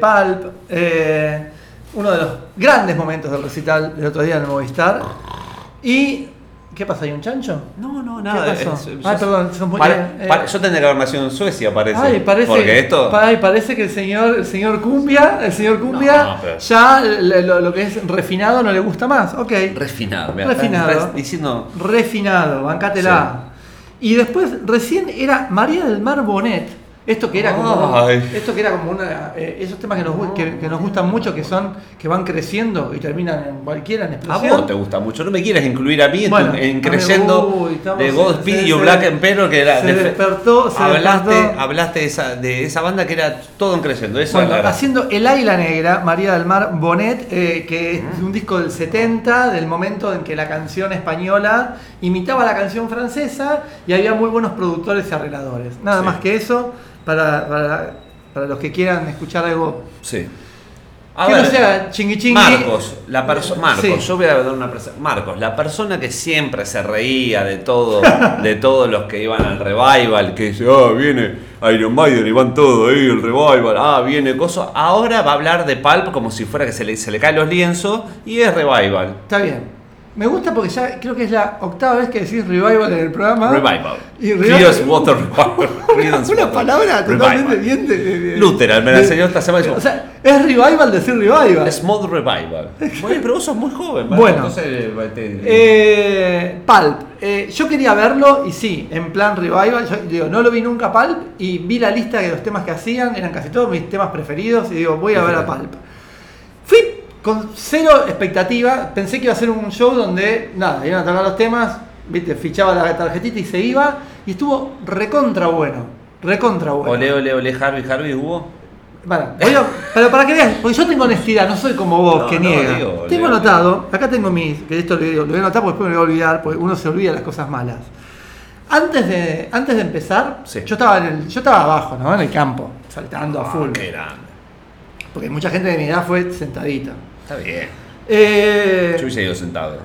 Pulp. Eh, uno de los grandes momentos del recital del otro día en el Movistar. Y. ¿Qué pasa? ¿Hay un chancho? No, no, nada. ¿Qué pasó? Perdón, son muy, para, eh, eh. para, yo la en Suecia, parece. Ay, parece, porque esto... ay, parece que el señor, el señor Cumbia, el señor Cumbia, ya lo, que es refinado no le gusta más. Ok. Refinado, mira, Refinado. diciendo... Refinado, bancátela. Sí. Y después, recién era María del Mar Bonet esto que era como, Ay. esto que era como una, eh, esos temas que nos, que, que nos gustan mucho, que son, que van creciendo y terminan en cualquiera en A explosión. vos te gusta mucho, no me quieres incluir a mí en, tu- Bueno, en a uy, estamos- de Godspeed se- y se- Black Emperor que era se de- despertó, se hablaste, despertó. hablaste de esa, de esa banda que era todo en creyendo, eso Bueno, era- haciendo El Águila Negra, María del Mar Bonet, eh, que es un disco del 70, del momento en que la canción española imitaba la canción francesa y había muy buenos productores y arregladores. Nada Sí. más que eso, para, para, para los que quieran escuchar algo Sí. A que ver, no sea chingui chingui. Marcos, la persona Marcos, Sí. yo voy a dar una. Marcos, la persona que siempre se reía de todo, <laughs> de todos los que iban al revival, que dice, ah, viene Iron Maiden y van todos ahí, el revival, ah, viene coso. Ahora va a hablar de Pulp como si fuera que se le, se le caen los lienzos y es revival. Está bien. Me gusta porque ya creo que es la octava vez que decís revival en el programa. Revival. Y revival- Water Revival. <laughs> Una palabra totalmente bien de, de- de- Lutheran, me la enseñó esta semana O sea, es revival decir revival. Small Revival. <laughs> Bueno, pero vos sos muy joven, ¿vale? Bueno. Entonces, eh, Eh, Pulp. Eh, yo quería verlo y sí, en plan revival. Yo digo, no lo vi nunca Pulp y vi la lista de los temas que hacían, eran casi todos mis temas preferidos y digo, voy a ver a Pulp. Fui con cero expectativa, pensé que iba a ser un show donde, nada, iban a tocar los temas, viste, fichaba la tarjetita y se iba y estuvo recontra bueno, recontra bueno. Ole, ole, ole, Harvey, Harvey, hubo. Bueno, voy a- <laughs> pero para que veas, porque yo tengo honestidad, no soy como vos No, que no, niega. digo, tengo anotado, acá tengo mis, que esto lo, lo voy a anotar porque después me voy a olvidar, porque uno se olvida las cosas malas. Antes de, antes de empezar, Sí. yo, estaba en el, yo estaba abajo, ¿no? En el campo, saltando a full. Ah, grande. Porque mucha gente de mi edad fue sentadita. Está bien. Eh, Yo hubiese ido sentado.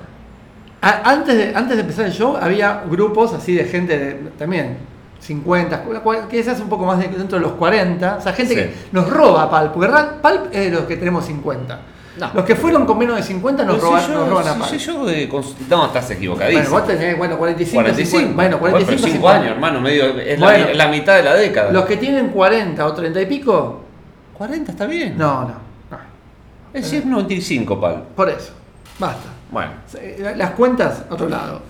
a- antes, de, antes de empezar el show había grupos así de gente de, también 50, cua- quizás un poco más de- dentro de los 40, o sea, gente Sí. que nos roba Palp, porque Palp es de los que tenemos 50. No. Los que fueron con menos de 50 nos, roban, si yo- nos roban a si- Palp. si yo, eh, cons- no, estás equivocadísimo. bueno, vos tenés, bueno, 45, 45. 50, bueno, 45, pero 5 50. años, hermano, medio, es la, Bueno. mi- la mitad de la década. Los que tienen 40 o 30 y pico, 40 está bien. no, no, no. Es 95, pal. Por eso, basta. Bueno. Las cuentas, otro lado.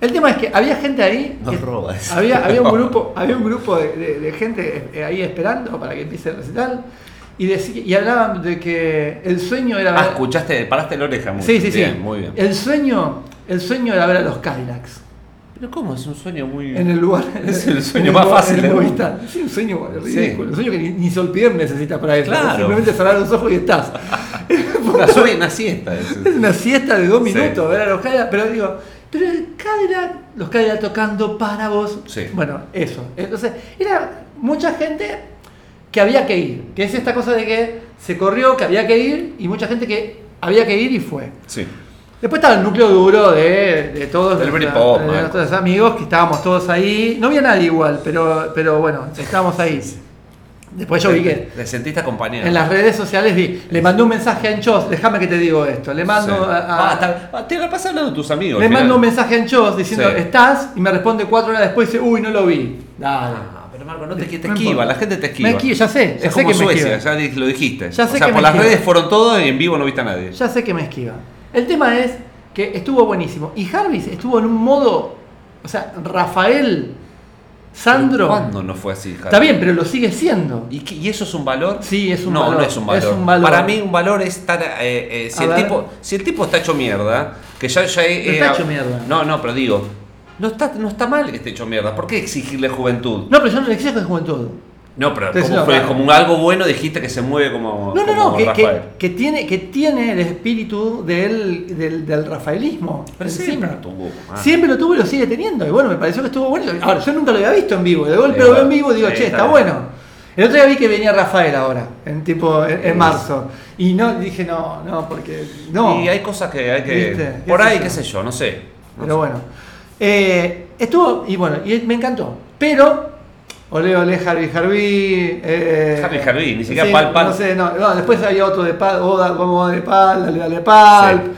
El tema es que había gente ahí. Nos que- roba eso. Había, había un <laughs> grupo, había un grupo de, de- de gente ahí esperando para que empiece el recital. Y, decí- y hablaban de que el sueño era Ah, escuchaste, paraste la oreja. Muy Sí, sí, bien, sí. Muy bien. El sueño, el sueño era ver a los Kylax. Pero ¿cómo? Es un sueño muy... En el lugar. <laughs> Es el sueño más lugar- fácil en el. Es un sueño Sí. ridículo. Un sueño que ni, ni Solpier necesita para eso. Claro. Simplemente cerrar los ojos y estás. <laughs> Una, sueño, una siesta. es- una siesta de dos Sí. minutos ver a los Cadillac, pero digo, pero Cadillac, los Cadillac tocando para vos. Sí. Bueno, eso. Entonces, era mucha gente que había que ir, que es esta cosa de que se corrió, que había que ir, y mucha gente que había que ir y fue. Sí. Después estaba el núcleo duro de, de todos nuestra- de nuestros amigos, que estábamos todos ahí. No había nadie igual, pero, pero bueno, estábamos ahí. Después yo vi que Te sentiste acompañado. en las redes sociales vi, le mandé un mensaje a Enchos, déjame que te digo esto, le mando Sí. a- a- Basta, ah, te la pasas hablando de tus amigos. le mando un mensaje a Enchos diciendo, Sí. ¿estás? Y me responde cuatro horas después y dice, uy, no lo vi. Dale. Ah, pero Marco, no te, te No esquiva, la gente te esquiva. Me esquiva, ya sé, ya es sé como que me Suecia, esquiva. ya lo dijiste. Ya sé o sea, que por me las esquiva. redes fueron todos y en vivo no viste a nadie. Ya sé que me esquiva. El tema es que estuvo buenísimo. Y Jarvis estuvo en un modo, o sea, Rafael, Sandro, ¿Cuándo no fue así, Javi? está bien, pero lo sigue siendo. ¿Y, qué- y eso es un valor? Sí, es un no, valor, No, es un valor. es un valor. Para mí un valor es estar... eh, eh, si, A el ver. tipo, si el tipo está hecho mierda, que ya... ya No está hecho mierda. No, no, pero digo, no está, no está mal que esté hecho mierda. ¿Por qué exigirle juventud? No, pero yo no le exijo de juventud. No, pero Entonces, como, no, fue, claro. como un algo bueno dijiste que se mueve como, No, no, como no, que, que, Rafael. que tiene, que tiene el espíritu del, del, del rafaelismo. Pero siempre lo tuvo, ah. Siempre lo tuvo y lo sigue teniendo. Y bueno, me pareció que estuvo bueno. Ahora, yo nunca lo había visto en vivo. De golpe lo veo en vivo y digo, che, está bueno. El otro día vi que venía Rafael ahora, en tipo en, marzo. Y no dije, no, no, porque. No. Y hay cosas que hay que... ¿Viste? Por ¿Qué sé ahí, qué sé yo, no sé. No Pero sé. bueno. Eh, estuvo, y bueno, y me encantó. Pero, ole, ole, Harvey, Harvey. Eh, Harvey, Harvey, ni siquiera sí, Pal, Pal. No sé, no, no, después había otro de Pal, Oda, como de Pal, dale, dale, Pal. Sí.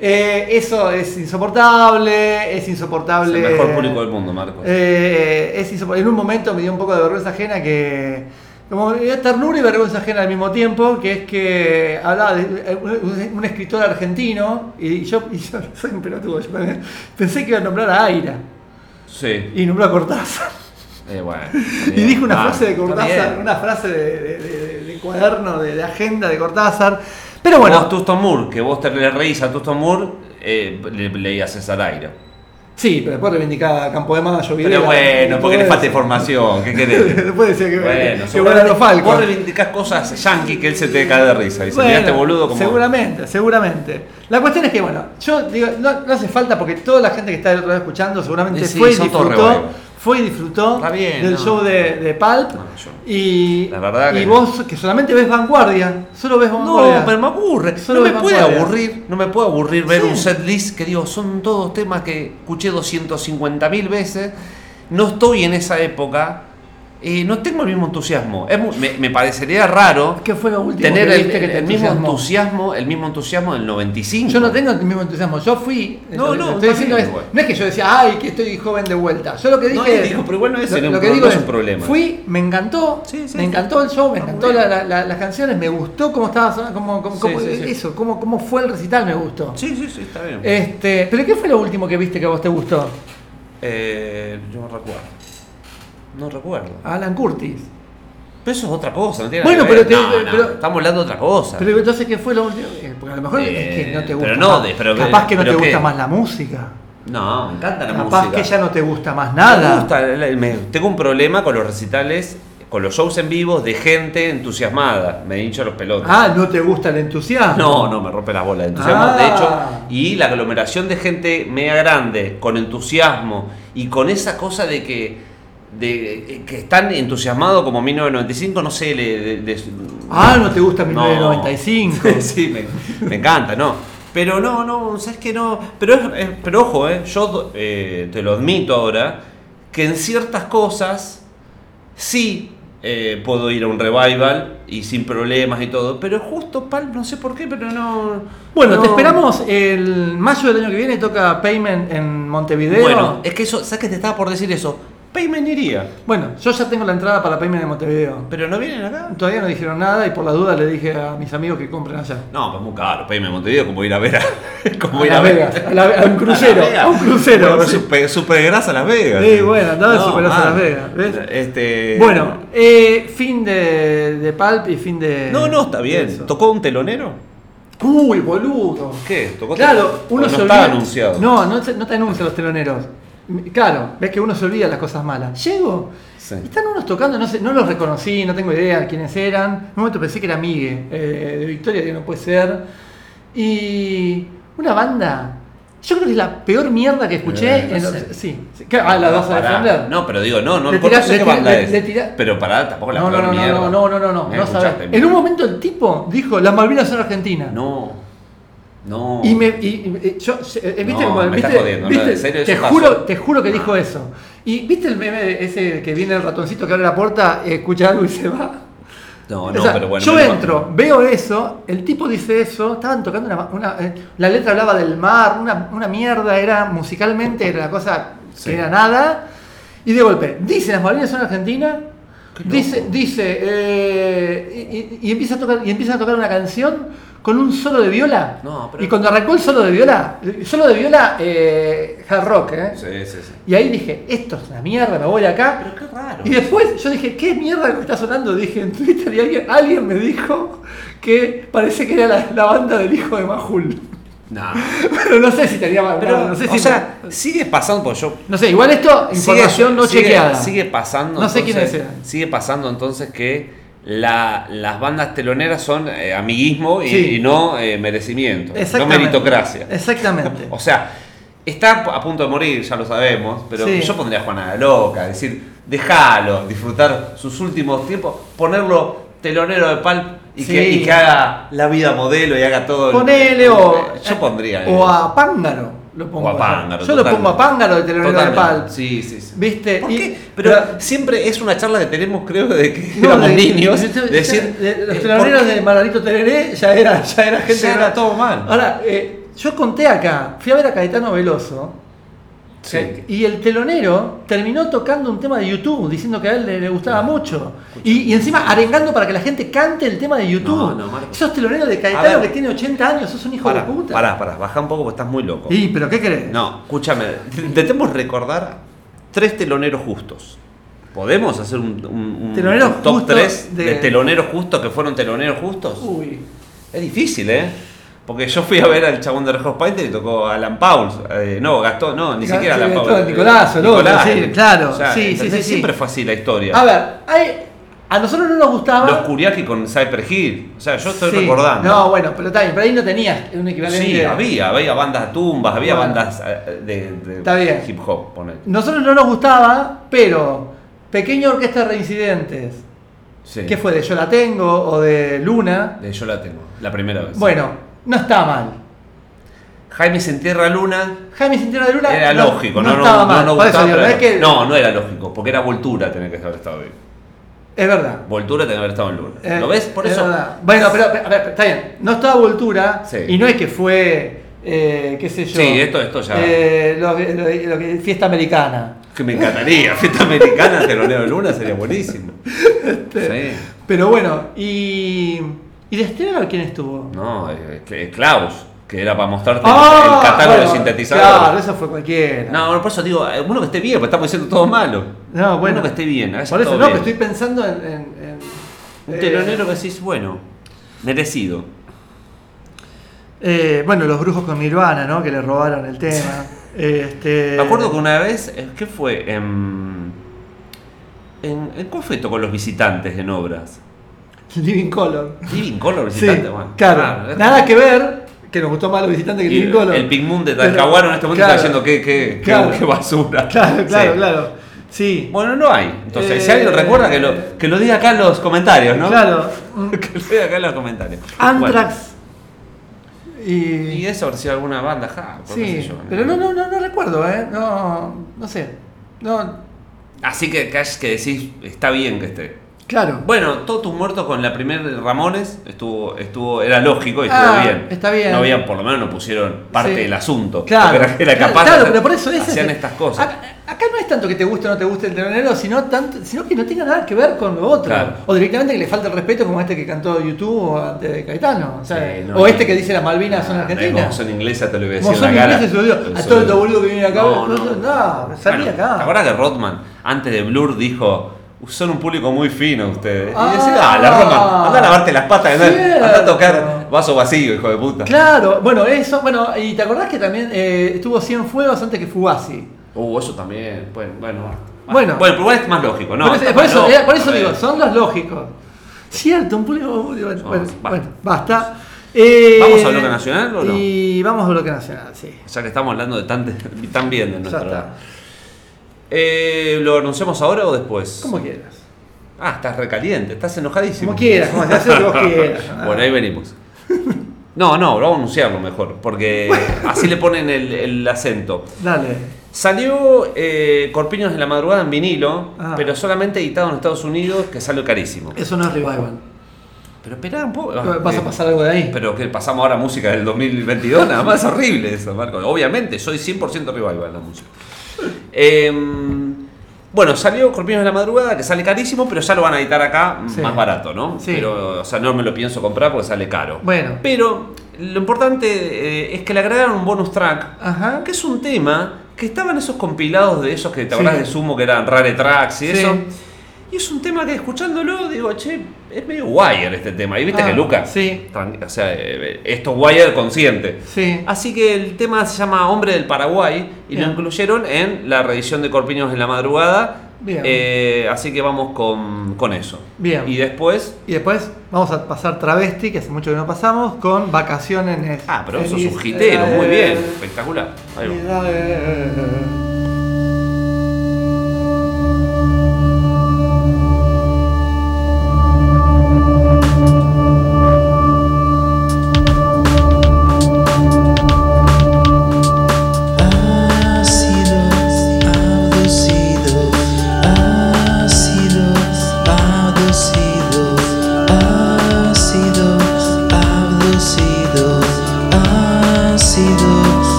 Eh, eso es insoportable, es Es insoportable. el mejor público del mundo, Marcos. Eh, es insopor- en un momento me dio un poco de vergüenza ajena que. Como eh, ternura y vergüenza ajena al mismo tiempo, que es que hablaba de eh, un, un escritor argentino, y yo, <laughs> y yo soy un pelotudo, yo pensé que iba a nombrar a Aira, Sí. y nombró a Cortázar. Eh, bueno, <laughs> Y dijo una frase de Cortázar, una frase de, de- de- de cuaderno, de, agenda de Cortázar. Pero Bueno, vos, Tuston Moore, que vos te le reís a Tuston Moore, eh, le leías César Aire. sí, pero después reivindicaba Campo de Mayo, Videla, Pero bueno, porque le falta información, ¿qué querés? <laughs> Después decía que, Bueno, que bueno los Falcons. vos reivindicás cosas yankee que él se te cae de risa. Dice, Bueno, este boludo como. Seguramente, seguramente. La cuestión es que, bueno, yo digo, no, no hace falta porque toda la gente que está del otro lado escuchando seguramente Y sí, fue y disfrutó. Fue y disfrutó bien, del no. show de, de Pulp. No, yo- y La verdad y que- vos que solamente ves Vanguardia, solo ves Vanguardia. No, pero me aburre. Solo no me de puede aburrir, no me puede aburrir ver Sí. un set list que digo, son todos temas que escuché 250 mil veces. No estoy en esa época. Y no tengo el mismo entusiasmo. Es me, me parecería raro ¿Qué fue lo último tener que el, viste que te el mismo entusiasmo, el mismo entusiasmo del 95. Yo no tengo el mismo entusiasmo. Yo fui. No, no, estoy está diciendo bien, es, igual. no es que yo decía, ay, que estoy joven de vuelta. Yo lo que No, dije. es, digo, pero igual no es lo, lo que no digo es es, un problema. Fui, me encantó. Sí, sí, me sí. encantó el show, me encantó muy la- bien. la- la- las canciones, me gustó cómo estaba sonando, cómo, cómo- Sí, cómo- sí, sí. eso, cómo, cómo fue el recital, me gustó. Sí, sí, sí, está bien. Este, pero ¿qué fue lo último que viste que a vos te gustó? Eh, yo no recuerdo. No recuerdo. Alan Curtis. Pero eso es otra cosa, no tiene Bueno, nada que pero ver. te- No, no, pero- estamos hablando de otra cosa. Pero entonces, ¿qué fue lo último? Eh, Porque a lo mejor es que no te Eh, gusta. pero no, más. pero Capaz que no te gusta que- más la música. No, me encanta la Capaz música. que ya no te gusta más Me nada. gusta, la- me- tengo un problema con los recitales, con los shows en vivo de gente entusiasmada. Me hincho los pelotas. Ah, no te gusta el entusiasmo. No, no, me rompe las bolas de entusiasmo. Ah. De hecho, y la aglomeración de gente media grande, con entusiasmo y con esa cosa de que, de, eh, que están entusiasmados como 1995, no sé, le, de- de- Ah, no te gusta No. 1995. <laughs> sí, me, me encanta, ¿no? Pero no, no, sabes que no. Pero, es- pero ojo, ¿eh? yo eh, te lo admito ahora, que en ciertas cosas sí eh, puedo ir a un revival y sin problemas y todo. Pero justo, Pal, no sé por qué, pero no. Bueno, no. te esperamos el mayo del año que viene, toca Payment en Montevideo. Bueno, es que eso, ¿sabes que te estaba por decir eso? Payment iría, Bueno, yo ya tengo la entrada para Payment en Montevideo. pero no vienen acá. Todavía no dijeron nada y por la duda le dije a mis amigos que compren allá. No, pues muy caro. Payment Montevideo, como ir a ver a. <laughs> como A ir a ver. Vegas, a, la- a un <laughs> crucero, A a un crucero. Bueno, sí. super, super grasa Las Vegas. Sí, bueno, andaba de super grasa mal. Las Vegas, ¿ves? Este... Bueno, eh, fin de, de Pulp y fin de. No, no, está bien. de eso. ¿Tocó un telonero? Uy, boludo. ¿Qué? ¿Tocó Claro, uno ¿O se no olvida. anunciado. No, no, no te anuncian los teloneros. Claro, ves que uno se olvida las cosas malas. Llego, Sí. y están unos tocando, no sé, no los reconocí, no tengo idea de quiénes eran. En un momento pensé que era Migue, eh, de Victoria, que no puede ser. Y una banda. Yo creo que es la peor mierda que escuché. Eh, no en los- sé. sí, sí. ¿Qué? Ah, la vas a defender. No, pero digo, no, no, no le qué banda le- es. le tirás- Pero pará, tampoco la No, no, peor no, no, mierda. no, no, no, no, no, no escuchaste, sabes. En un momento el tipo dijo, las Malvinas son Argentina. No. No. Y me y, y- yo eh, viste No, como me viste, estás jodiendo, no, viste? en serio, te juro, te juro que No. dijo eso. Y viste el meme ese que viene el ratoncito que abre la puerta, eh, escucha algo y se va. No, no, O sea, pero bueno. yo entro, veo eso, el tipo dice eso, estaban tocando una, una- eh, la letra hablaba del mar, una, una mierda, era musicalmente era la cosa Sí. que era nada. Y de golpe, dice las Malvinas son Argentina, Qué loco. dice, dice, eh, y, y- y empieza a tocar, y empieza a tocar una canción con un solo de viola. No, pero- Y cuando arrancó el solo de viola, el solo de viola eh, hard rock, ¿eh? Sí, sí, sí. Y ahí dije, esto es una mierda, me voy de acá. Pero qué raro. Y después yo dije, ¿qué mierda que está sonando? Dije en Twitter y alguien, alguien me dijo que parece que era la, la banda del hijo de Majul. No. <laughs> Pero no sé si tenía. Pero, no sé o si. sea, sigue pasando, pues yo no sé, igual esto, información no sigue- chequeada. Sigue pasando. No sé entonces- quiénes eran. Sigue pasando entonces que la- las bandas teloneras son eh, amiguismo y, Sí. y no eh, merecimiento. No meritocracia. Exactamente. <laughs> O sea, está a punto de morir, ya lo sabemos, pero Sí. yo pondría a Juana la Loca, es decir, déjalo disfrutar sus últimos tiempos, ponerlo telonero de Palp y, Sí. que, y que haga la vida modelo y haga todo. el- Ponele o. Yo pondría. O a Pángaro. Lo pongo O a. Pángaro, Yo lo pongo a Pángaro de telonero de. Pal. Sí, sí, sí. ¿Viste? ¿Por Y- qué? Pero siempre es una charla que tenemos, creo, de que <laughs> No, éramos de- niños. de- De, de- decir, de- los eh, teloneros ¿por qué? de Margarito Tereré ya era, ya era gente. Ya era todo mal. Ahora, eh, yo conté acá, fui a ver a Caetano Veloso. Sí. Y el telonero terminó tocando un tema de YouTube, diciendo que a él le, le gustaba mucho. Y, y encima arengando para que la gente cante el tema de YouTube. No, no, Marco. Esos teloneros de Caetano que tiene 80 años, sos un hijo Pará, de puta. pará, pará, baja un poco porque estás muy loco. Y, pero ¿qué querés? No, escúchame, intentemos recordar tres teloneros justos. ¿Podemos hacer un, un- un Teloneros top justos 3 de... de- teloneros justos que fueron teloneros justos? Uy. Es difícil, ¿eh? Porque yo fui a ver al chabón de Red Hot y tocó Alan Pauls. eh, no, Gastón, no, ni siquiera Alan Pauls. Nicolás, sí, claro, O sea, sí, sí, ¿entendés? sí, sí. Siempre fue así la historia. A ver, hay- a nosotros no nos gustaba. Los Kuriaki con Cyper Hill. O sea, yo estoy Sí. recordando. No, bueno, pero bien, pero ahí no tenías un equivalente. Sí, había, había bandas tumbas, había Bueno. bandas eh, de, de Está bien. hip hop, poner. Nosotros no nos gustaba, pero Pequeña Orquesta de Reincidentes, Sí. ¿qué fue? ¿De Yo la tengo o de Luna? De Yo la tengo, la primera vez. Bueno, no está mal. Jaime se entierra luna. Jaime Sin Tierra de Luna Era no, lógico, no, no, estaba no, mal. no gustaba, digo, pero- no es que- no, no era lógico, porque era Voltura tener que haber estado ahí. Es verdad. Voltura tenía que haber estado en Luna. Eh, ¿Lo ves? Por es eso. verdad. Bueno, pero, ver, está bien. No estaba Voltura Sí. y no es que fue, eh, qué sé yo. Sí, esto- esto ya- eh, lo lo lo fiesta americana. Que me encantaría. <laughs> Fiesta americana, telonero de Luna sería buenísimo. <laughs> Sí. Pero bueno, y. ¿Y de Esteban quién estuvo? No, eh, eh, Klaus, que era para mostrarte Ah, el catálogo bueno, de sintetizadores. Claro, eso fue cualquiera. No, bueno, por eso digo, eh, uno que esté bien, porque estamos diciendo todo malo. No, bueno. Uno que esté bien, Por eso no, que estoy pensando en. en- en- Un eh, telonero que decís, bueno, merecido. eh, bueno, los brujos con Nirvana, ¿no? Que le robaron el tema. <laughs> Este, Me acuerdo que una vez, eh, ¿qué fue? En, en, ¿en ¿Cuál fue tocó los visitantes en obras? <laughs> Living Color. Living Color Sí, visitantes, bueno. claro. es- Nada que ver, que nos gustó más los visitantes que Living Color. el Pink Moon de Talcahuano en este momento claro, está diciendo que, que, Claro. que basura. Claro, claro, Sí. claro. Sí. Bueno, no hay. Entonces, si Eh, alguien recuerda, que lo, que lo diga acá en los comentarios, ¿no? Claro. <laughs> que lo diga acá en los comentarios. Anthrax. Bueno, Y. y eso habrá sido alguna banda, ja, qué sé sí, yo, pero no, no, no, no recuerdo, ¿eh? No, no sé. No, Así que Cash que decís, está bien que esté. Claro. Bueno, todo tu muerto con la primer Ramones estuvo, estuvo, era lógico y estuvo Ah, bien. está bien. No habían, por lo menos no pusieron parte Sí. del asunto. Claro, era, era capaz claro, de pero por eso es hacían estas cosas. Acá, acá no es tanto que te guste o no te guste el telonero, sino, tanto, sino que no tenga nada que ver con lo otro. Claro. O directamente que le falta el respeto como este que cantó YouTube antes de Caetano. O, sea, Sí, no, o no. este que dice las Malvinas son Ah, argentinas. Como son inglesas, te lo voy a decir en la cara. A todo el boludo que viene acá. No, No, no. no, salí acá. ¿Te acuerdas que Rodman, antes de Blur, dijo. Son un público muy fino ustedes. Ah, y decía, ah, la Rodman, anda a lavarte las patas, anda, anda a tocar vaso vacío, hijo de puta. Claro, bueno, eso, bueno, y te acordás que también eh, estuvo 100 fuegos antes que Fugazi. Uh, eso también. Bueno, bueno. Bueno. bueno pero igual es más lógico, ¿no? por eso, está por más eso, lógico, eh, por eso digo, son los lógicos. Cierto, un público. Bueno, No, bueno, basta. bueno, basta. Eh, ¿Vamos a bloque nacional o no? Y vamos a bloque nacional, sí. Ya que estamos hablando de tan, tan bien de está. Eh, ¿Lo anunciamos ahora o después? Como quieras. Ah, estás recaliente, estás enojadísimo. Como quieras, como haces lo que <laughs> bueno, ahí venimos. No, no, vamos a anunciarlo mejor, porque <laughs> así le ponen el, el acento. Dale. Salió eh, Corpiños de la Madrugada en vinilo, Ah. pero solamente editado en Estados Unidos, que salió carísimo. Eso no es revival. Pero espera un poco. Vas a pasar algo de ahí. Pero que pasamos ahora música del 2022, nada más horrible eso, Marco. Obviamente, soy 100% revival en la música. Em, bueno, salió Corpiños de la Madrugada, que sale carísimo, pero ya lo van a editar acá Sí. más barato, ¿no? Sí. Pero, o sea, no me lo pienso comprar porque sale caro. Bueno. Pero lo importante eh, es que le agregaron un bonus track, Ajá. que es un tema que estaba en esos compilados de esos que te hablas Sí. de Sumo, que eran Rare Tracks y Sí. eso. Y es un tema que escuchándolo digo, che, es medio wire este tema. Y viste Ah, que Lucas, sí. o sea, eh, esto es wire consciente. Sí. Así que el tema se llama Hombre del Paraguay y Bien. lo incluyeron en la reedición de Corpiños en la madrugada. Bien. Eh, así que vamos con, con eso. Bien. Y después. Y después vamos a pasar travesti, que hace mucho que no pasamos, con vacaciones. Ah, pero eso es un hitero, Eh, muy bien, espectacular. Ahí va.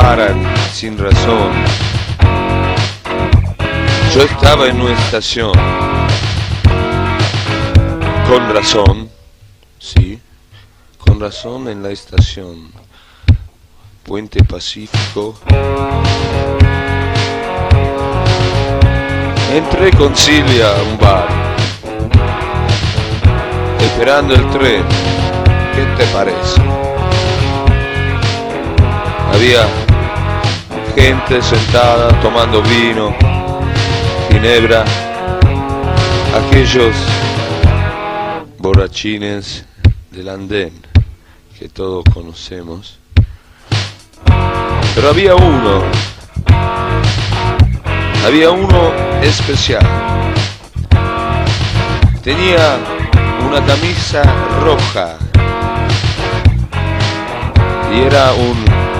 Paran sin razón. Yo estaba en una estación, con razón, sí, con razón en la estación. Puente Pacífico. Entré con Silvia a un bar, esperando el tren. ¿Qué te parece? Había gente sentada tomando vino, ginebra, aquellos borrachines del andén que todos conocemos. Pero había uno, había uno especial. Tenía una camisa roja y era un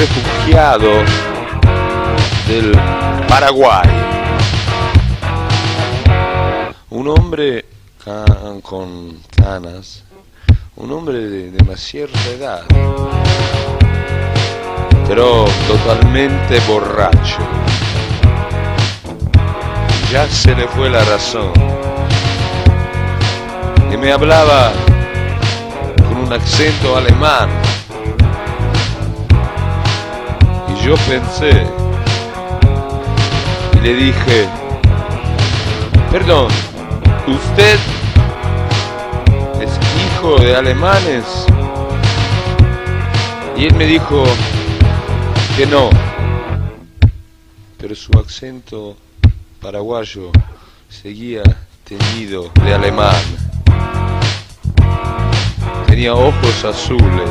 refugiado del Paraguay. Un hombre con canas, un hombre de, de más cierta edad, pero totalmente borracho. Ya se le fue la razón. Y me hablaba con un acento alemán. Yo pensé y le dije, perdón, ¿usted es hijo de alemanes? Y él me dijo que no, pero su acento paraguayo seguía teñido de alemán. Tenía ojos azules,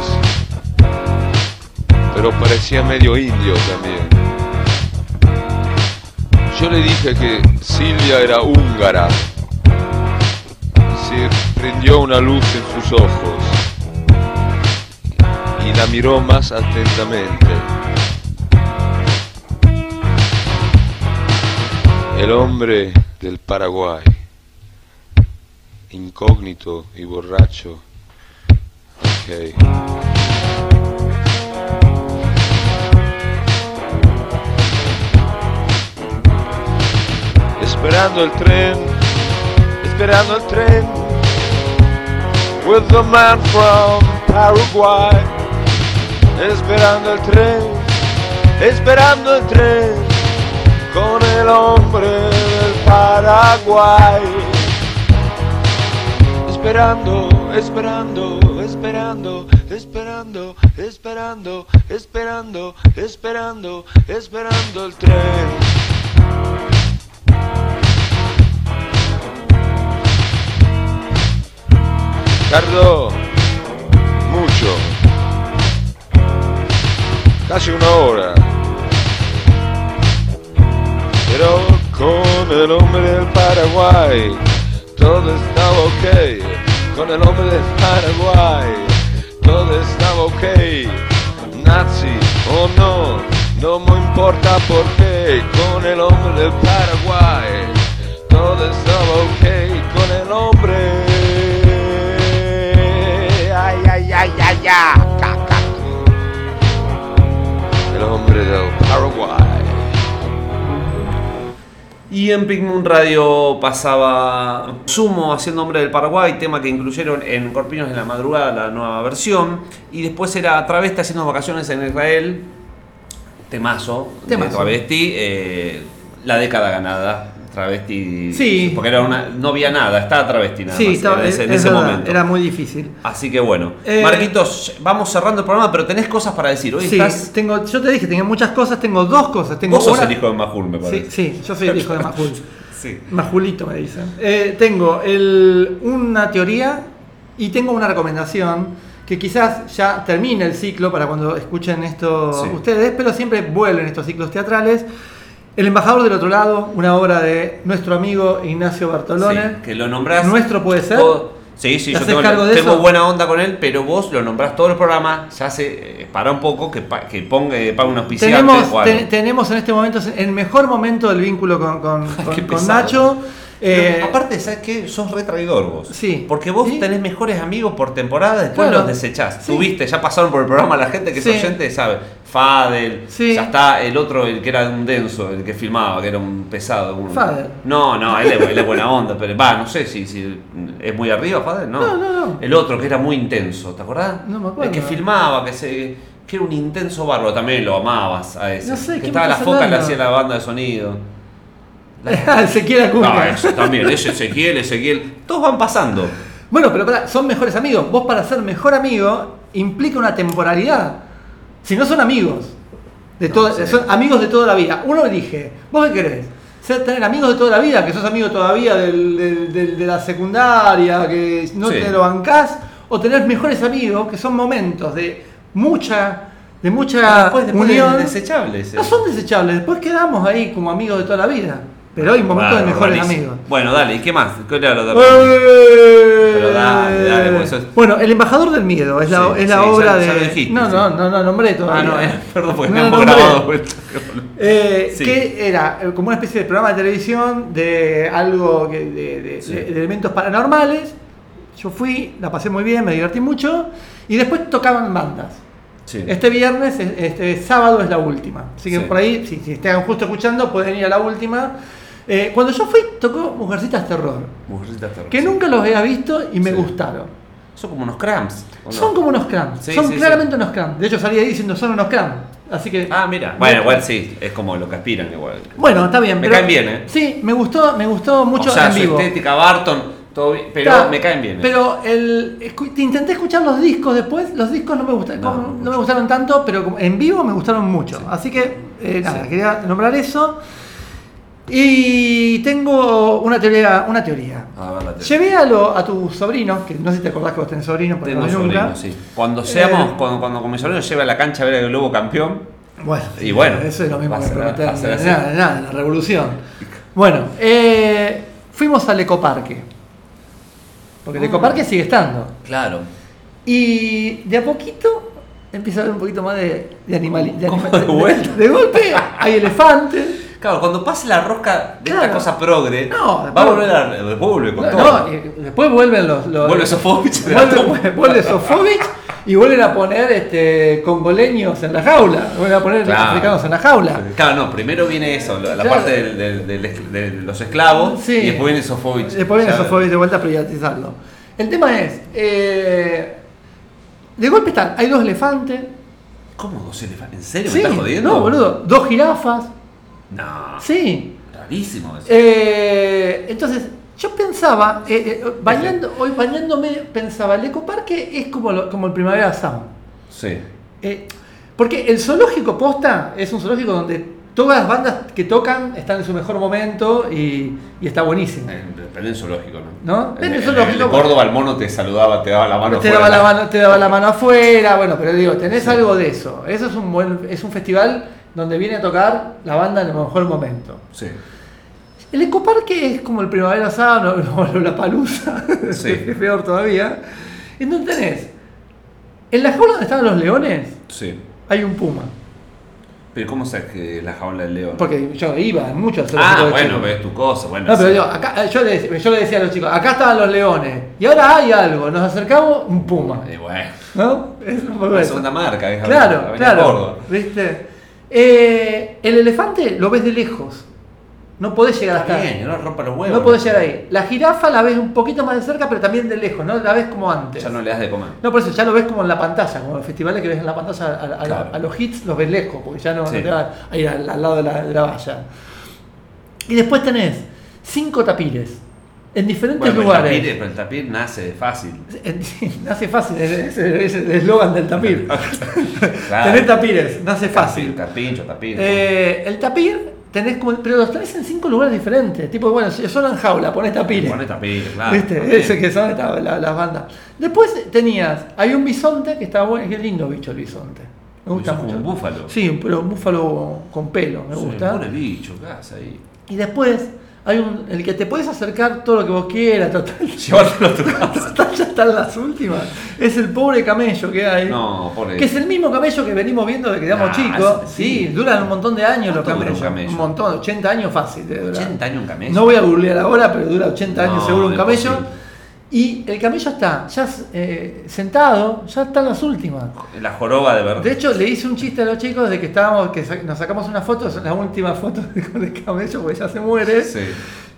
pero parecía medio indio también. Yo le dije que Silvia era húngara. Se prendió una luz en sus ojos y la miró más atentamente. El hombre del Paraguay, incógnito y borracho. Ok. Esperando el tren, esperando el tren. With the man from Paraguay. Esperando el tren, esperando el tren con el hombre del Paraguay. Esperando, esperando, esperando, esperando, esperando, esperando, esperando, esperando el tren. Tardó mucho, casi una hora. Pero con el hombre del Paraguay todo estaba ok. Con el hombre del Paraguay todo estaba ok. Nazi o no, no me importa por qué. Con el hombre del Paraguay todo estaba ok. Con el hombre. Ay, ay, ay, ay, ay. El hombre del Paraguay. Y en Pink Radio pasaba Sumo haciendo Hombre del Paraguay, tema que incluyeron en Corpiños de la Madrugada, la nueva versión. Y después era Travesti haciendo vacaciones en Israel, temazo, Temazo. de Travesti, eh, la década ganada. Travesti, Sí. porque era una, no había nada, estaba Travesti nada Sí, más estaba- en ese, en es ese verdad, momento. era muy difícil. Así que bueno, Eh, Marquitos, vamos cerrando el programa, pero tenés cosas para decir. Hoy Sí, estás. tengo, yo te dije, tenía muchas cosas, tengo dos cosas. Tengo Vos sos el hijo de Majul, me Sí, parece. sí, yo soy el hijo de Majul. <laughs> Sí. Majulito me dicen. Eh, tengo el- una teoría y tengo una recomendación que quizás ya termine el ciclo para cuando escuchen esto Sí. ustedes, pero siempre vuelven estos ciclos teatrales. El embajador del otro lado, una obra de nuestro amigo Ignacio Bartolone. Sí, que lo nombrás. ¿Nuestro puede ser? Sí, sí, ¿Te yo tengo, cargo de tengo eso? buena onda con él, pero vos lo nombrás todo el programa, ya se eh, para un poco, que, pa- que ponga, eh, auspiciante Tenemos, tenemos en este momento el mejor momento del vínculo con, con- <laughs> con-. Nacho. Eh, Aparte, ¿sabes qué? Sos re traidor vos. Sí. Porque vos ¿Sí? tenés mejores amigos por temporada, después Claro. los desechás. Sí. Tuviste, ya pasaron por el programa la gente que Sí. es oyente, sabe. Fadel, ya está el otro, el que era un denso, el que filmaba, que era un pesado. un- Fadel. No, no, él es, él es buena onda, pero va, no sé si, si es muy arriba Fadel, no. No, no, no. El otro que era muy intenso, ¿te acordás? No me acuerdo. El que filmaba, que se que era un intenso bárbaro, también lo amabas a ese. No sé, que ¿qué estaba me la foca, le hacía la banda de sonido. <laughs> Ezequiel Acuña. No, eso también, ese Ezequiel, Ezequiel, todos van pasando. Bueno, pero pará, son mejores amigos. Vos para ser mejor amigo implica una temporalidad. Si no son amigos. De No, todo- sí. Son amigos de toda la vida. Uno elige, ¿vos qué querés? Ser, tener amigos de toda la vida, que sos amigo todavía del- del- del- de la secundaria, que no Sí. te lo bancás, o tener mejores amigos, que son momentos de mucha, de mucha Después, después unión. de desechables. no son desechables, después quedamos ahí como amigos de toda la vida. Pero hay momentos de mejores rarísimo. amigos. Bueno, dale, ¿y qué más? ¿Qué era lo de- Pero dale, dale, pues es- Bueno, El embajador del miedo es la, Sí, es la sí, obra ya- de. ya lo dijiste, no, sí. no, no, no nombré Ah, todavía. no, eh, <laughs> perdón, porque No me nombré. grabado. <laughs> Eh. Que era eh, como una especie de programa de televisión de algo que- de, de- de- de elementos paranormales. Yo fui, la pasé muy bien, me divertí mucho. Y después tocaban bandas. Sí. Este viernes, es- este sábado es la última. Así que Sí. por ahí, si, si están justo escuchando, pueden ir a la última. Eh, cuando yo fui, tocó Mujercitas Terror. Mujercitas terror, Que sí. nunca los había visto y me Sí. gustaron. Son como unos cramps. Son como unos cramps. Sí, son claramente unos cramps. De hecho, salí ahí diciendo son unos cramps. Así que. Ah, mira. Bueno, igual sí, es como lo que aspiran igual. Bueno, está bien. Me caen bien, ¿eh? Sí, me gustó, me gustó mucho o sea, en su vivo. estética, Barton, todo bien, pero me caen bien. ¿eh? Pero el, intenté escuchar los discos después. Los discos no me gustaron, No, como- no no, mucho. me gustaron tanto, pero en vivo me gustaron mucho. Así que, eh, nada, Sí. quería nombrar eso. Y tengo una teoría. Una teoría. A ver, la tele. Llevé a, lo- a tus sobrinos, que no sé si te acordás que vos tenés sobrinos, porque Tengo no nunca. sí. Cuando seamos, Eh, cuando, cuando con mi sobrino lleve a la cancha a ver el globo campeón, Bueno, Y bueno, eso es lo mismo a que ser- prometer a nada, nada, la revolución. Bueno, eh, fuimos al ecoparque. Porque el Ah. ecoparque sigue estando. claro. Y de a poquito empieza a haber un poquito más de, de de, ¿Cómo anima- de golpe hay elefantes. Claro, cuando pase la rosca de esta Claro. cosa progre, No, va a volver a. Después vuelve con No, todo. y después vuelven los. los Vuelve Sofovich. Vuelve, vuelve Sofovich y vuelven a poner este, congoleños en la jaula. Vuelven a poner Claro. africanos en la jaula. Claro, no, primero viene eso, la Claro. parte del- del- del- de los esclavos, Sí. y después viene Sofovich. Después viene Sofovich de vuelta a privatizarlo. El tema es. eh, de golpe están. Hay dos elefantes. ¿Cómo dos elefantes? ¿En serio Sí, me estás jodiendo? no, boludo. Dos jirafas. No, Sí. rarísimo eso. Eh, entonces, yo pensaba, eh, eh, bañando, hoy bañándome, pensaba, el ecoparque es como, lo- como el Primavera Sound. Sí. Eh, porque el zoológico posta es un zoológico donde todas las bandas que tocan están en su mejor momento y, y está buenísimo. En, en el zoológico, ¿no? ¿No? En, el zoológico, en el. Córdoba el mono te saludaba, te daba la mano. te daba, la mano, te daba la mano afuera, bueno, pero digo, tenés Sí. algo de eso. Eso es un buen, es un festival donde viene a tocar la banda en el mejor momento. Sí. El ecoparque es como el Primavera Sound o <laughs> la palusa, <laughs> Sí. es peor todavía. En donde tenés, en la jaula donde estaban los leones, Sí. hay un puma. Pero ¿cómo sabes que es la jaula del león? Porque yo iba mucho al ah, bueno, ves tu cosa. Bueno, No, pero sí. digo, acá, yo, le, yo le decía a los chicos, acá estaban los leones, y ahora hay algo, nos acercamos, un puma. Eh, bueno, ¿No? Es un poco la eso. segunda marca, es Claro, Avenida claro. ¿Viste? Eh, el elefante lo ves de lejos. No podés llegar hasta Bien, no rompa los huevos. No podés llegar ahí. La jirafa la ves un poquito más de cerca, pero también de lejos, ¿no? La ves como antes. Ya no le das de comer. No, por eso ya lo ves como en la pantalla, como los festivales que ves en la pantalla, a, a- Claro. a los hits los ves lejos, porque ya no, te va a ir al, al lado de la, de la valla. Y después tenés cinco tapires en diferentes Bueno, pero el lugares. tapir, pero el tapir nace fácil. <laughs> Nace fácil, es, es el eslogan del tapir. <laughs> Claro. Tener tapires, nace fácil. Tapincho, tapir. Eh, el tapir, tenés como, pero los tenés en cinco lugares diferentes. Tipo, bueno, si son en jaula, ponés tapires. Pone tapir, claro. ¿Viste? Ese que son la- las bandas. Después tenías, hay un bisonte que está bueno, qué lindo bicho el bisonte. Me gusta es mucho. como un búfalo. Sí, pero un búfalo con pelo, me gusta. Pone bicho, ¿qué hace ahí? Y después hay un, el que te puedes acercar todo lo que vos quieras, total, <laughs> Llevártelo a tu casa. <laughs> total, ya están las últimas. Es el pobre camello que hay. No, pobre. Que es el mismo camello que venimos viendo desde que éramos Ah, chicos. Sí, sí. duran un montón de años los ¿Cuánto dura camellos. un camello? Un montón, 80 años fácil. debe durar. 80 años un camello. No voy a googlear ahora, pero dura 80 años seguro un camello. posible. Y el camello está ya eh, sentado, ya están las últimas. La joroba de verdad. De hecho, le hice un chiste a los chicos de que estábamos, que nos sacamos una foto, son las últimas fotos con el camello, porque ya se muere. Sí.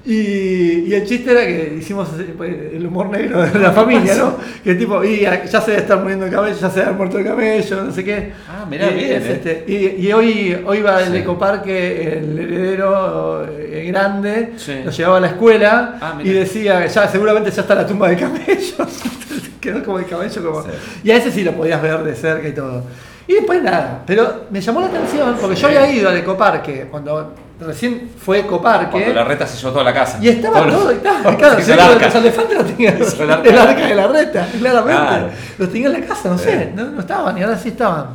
Y, y el chiste era que hicimos pues, el humor negro de la familia, ¿no? <laughs> Que tipo, y ya se debe estar muriendo el camello, ya se ha muerto el camello, no sé qué. Ah, mirá, y, bien, es eh. este, y, y hoy, hoy va el Sí. ecoparque, el heredero eh, grande, Sí. lo llevaba a la escuela Ah, y decía, ya seguramente ya está la tumba del camello. <laughs> Quedó como el camello como. Sí. Y a ese sí lo podías ver de cerca y todo. Y después nada, pero me llamó la atención porque yo había ido al ecoparque cuando recién fue ecoparque. Cuando la reta toda la casa. Y estaba Todo- todo, y estaba, <laughs> claro, el arca. los elefantes <laughs> los tenían el arca. el arca de la reta, claramente. Claro. Los tenía en la casa, no sé, no, no estaban y ahora sí estaban.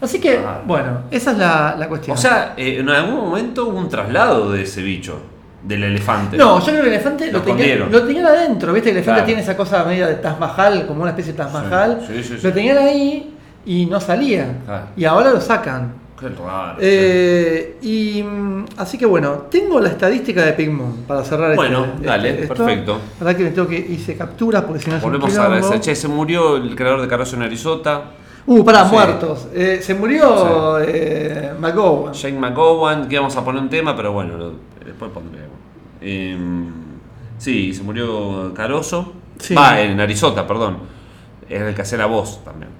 Así que, Claro. bueno, esa es la, la cuestión. O sea, eh, en algún momento hubo un traslado de ese bicho, del elefante. no, yo creo que el elefante Lo lo, tenía, escondieron. lo tenían adentro, ¿viste? El elefante tiene esa cosa media de Taj Mahal, como una especie de Taj Mahal. Sí, sí. Lo tenían ahí y no salía. Y ahora lo sacan. Qué raro. Eh, y así que bueno, tengo la estadística de Pigmon para cerrar Bueno, este- dale, este- esto. perfecto. La verdad que me tengo que hice capturas porque si no Volvemos a agradecer. Che, se murió el creador de Caroso en Arizota, Uh, pará, Sí. muertos. Eh, se murió eh, McGowan. Jane McGowan, que íbamos a poner un tema, pero bueno, lo- después pondremos. Eh, sí, se murió Caroso. Sí. Va, en Arizota, perdón. Es el que hacía la voz también.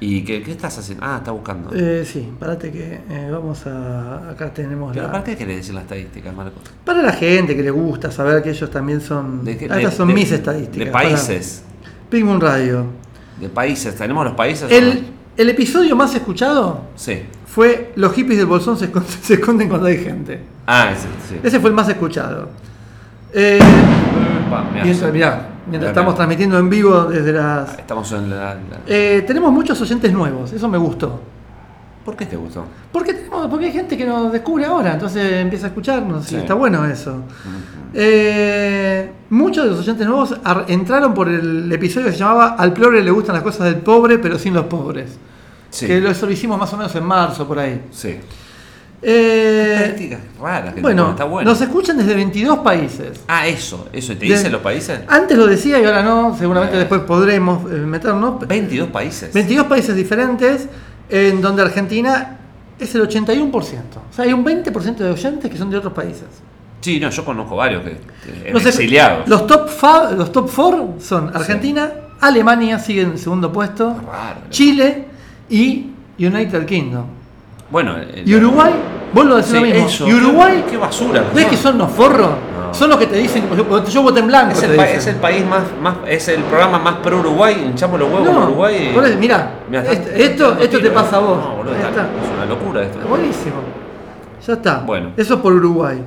¿Y qué, qué estás haciendo? Ah, está buscando. Eh, sí, parate que eh, vamos a. Acá tenemos ¿Pero la. ¿Para qué querés decir la estadística, Marco? Para la gente que le gusta saber que ellos también son. ¿De qué- Ah, estas de- son de- mis estadísticas. De países. Pigmon Radio. De países. ¿Tenemos los países? El, no? el episodio más escuchado Sí. fue Los hippies del bolsón se esconden, <laughs> se esconden cuando hay gente. Ah, ese, sí. Ese fue el más escuchado. Eh, mirá. mientras, mirá, mientras estamos transmitiendo en vivo desde las. Estamos en la, la- Eh, tenemos muchos oyentes nuevos, eso me gustó. ¿Por qué te gustó? Porque, tenemos, porque hay gente que nos descubre ahora, entonces empieza a escucharnos Sí. y está bueno eso. Eh, muchos de los oyentes nuevos ar- entraron por el episodio que se llamaba Al pobre le gustan las cosas del pobre, pero sin los pobres. Sí. Que eso lo hicimos más o menos en marzo, por ahí. Sí. Eh, Estadísticas raras que bueno, tenemos, está bueno. nos escuchan desde 22 países. Ah, eso, eso. ¿Te dicen los países? Antes lo decía y ahora no, seguramente Eh. después podremos eh, meternos. 22 países. 22 países diferentes, en donde Argentina es el 81%. O sea, hay un 20% de oyentes que son de otros países. Sí, no, yo conozco varios que, que No sé, exiliados. Los top, fa- los top 4 son Argentina, Alemania sigue en segundo puesto, Raro. Chile y United Kingdom. Bueno, Y Uruguay, vuelvo a decir Sí, lo mismo. eso. y Uruguay, Qué, basura. ¿ves que son los forros? No. Son los que te dicen, yo, yo voté en blanco. Es el, pa- es el país más, más. Es el programa más pro Uruguay. Hinchamos los huevos No, Uruguay. y- por mirá, Mirá, esto, esto, te pasa a eh. vos. No, boludo, está- es una locura esto. Buenísimo. Ya está. Bueno. Eso es por Uruguay.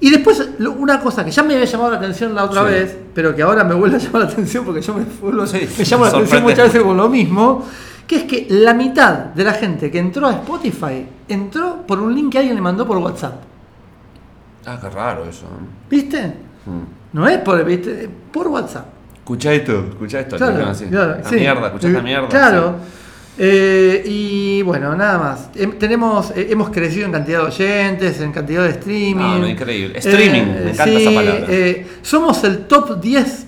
Y después, lo- una cosa que ya me había llamado la atención la otra Sí. vez, pero que ahora me vuelve a llamar la atención porque yo me, vuelvo- Sí, me llamo la atención muchas veces con lo mismo, que es que la mitad de la gente que entró a Spotify entró por un link que alguien le mandó por WhatsApp. Ah, qué raro eso. ¿eh? ¿Viste? Mm. No es por, ¿viste? por WhatsApp. Escucha esto, escucha esto. así. claro, la sí. mierda, escuchá esta mierda. Claro. Eh, y bueno, nada más. Em- tenemos, eh, hemos crecido en cantidad de oyentes, en cantidad de streaming. No, no, increíble. Streaming, me encanta sí, esa palabra. eh, somos el top 10.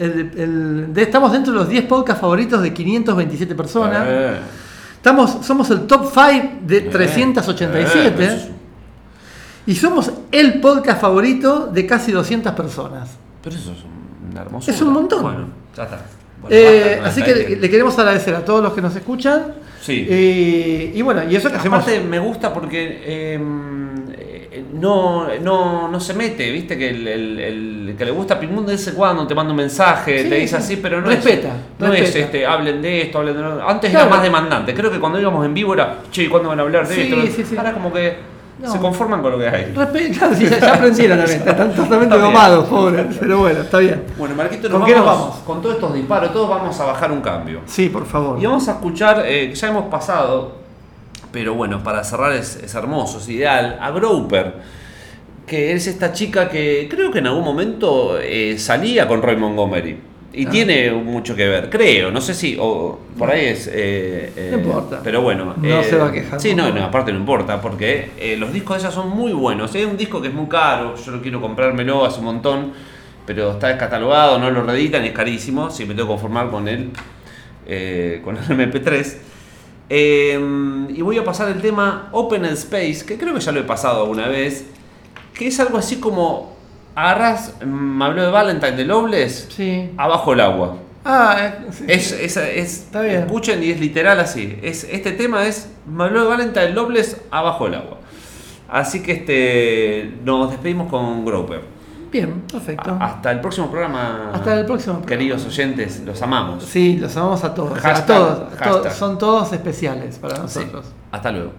El- el- de- estamos dentro de los 10 podcasts favoritos de 527 personas. Eh, Estamos, somos el top 5 de eh, 387. eh, es- Y somos el podcast favorito de casi 200 personas. Pero eso es un hermoso. Es un montón. Bueno, ya está. Bueno, Eh, así que le, le queremos agradecer a todos los que nos escuchan. Sí. Eh, y bueno, y eso que hacemos. Aparte me gusta porque eh, eh, no, no, no se mete, viste que el, el- el que le gusta de vez en cuando te manda un mensaje, Sí, te dice sí. así, pero no Respeta, es, no es este, hablen de esto, hablen de lo Antes Claro. era más demandante, creo que cuando íbamos en vivo era, che, ¿cuándo van a hablar de Sí, esto? sí, sí. Ahora como que No. se conforman con lo que hay. Respe- claro, <laughs> sí, ya, ya aprendieron también. Están totalmente domados, pobres. Pero bueno, está bien. Bueno, Marquito, ¿Con qué nos vamos? Con todos estos disparos, todos vamos a bajar un cambio. Sí, por favor. Y vamos a escuchar, eh, ya hemos pasado, pero bueno, para cerrar es, es hermoso, es ideal, a Groper, que es esta chica que creo que en algún momento eh, salía con Roy Montgomery. Y Ah. tiene mucho que ver, creo, no sé si, o por ahí es... eh, eh, No importa. Pero bueno. No eh, se va a quejar Sí, no, no, aparte no importa, porque eh, los discos de ella son muy buenos. Hay un disco que es muy caro, yo lo quiero comprármelo hace un montón, pero está descatalogado, no lo reeditan, es carísimo, si me tengo que conformar con él, eh, con el <laughs> MP3. Eh, y voy a pasar el tema Open Space, que creo que ya lo he pasado alguna vez, que es algo así como agarras, mm, me habló de Valentine de Loveless, Sí. abajo el agua. Ah, eh, sí. Es, es, es- Está bien. Escuchen y es literal así. Es, este tema es me habló de Valentine Loveless abajo el agua. Así que este nos despedimos con Groper. Bien, perfecto. Hasta el próximo programa. Hasta el próximo programa. Queridos oyentes, los amamos. Sí, los amamos a todos. a Hashtag, todos. a todos. Son todos especiales para Sí. nosotros. Hasta luego.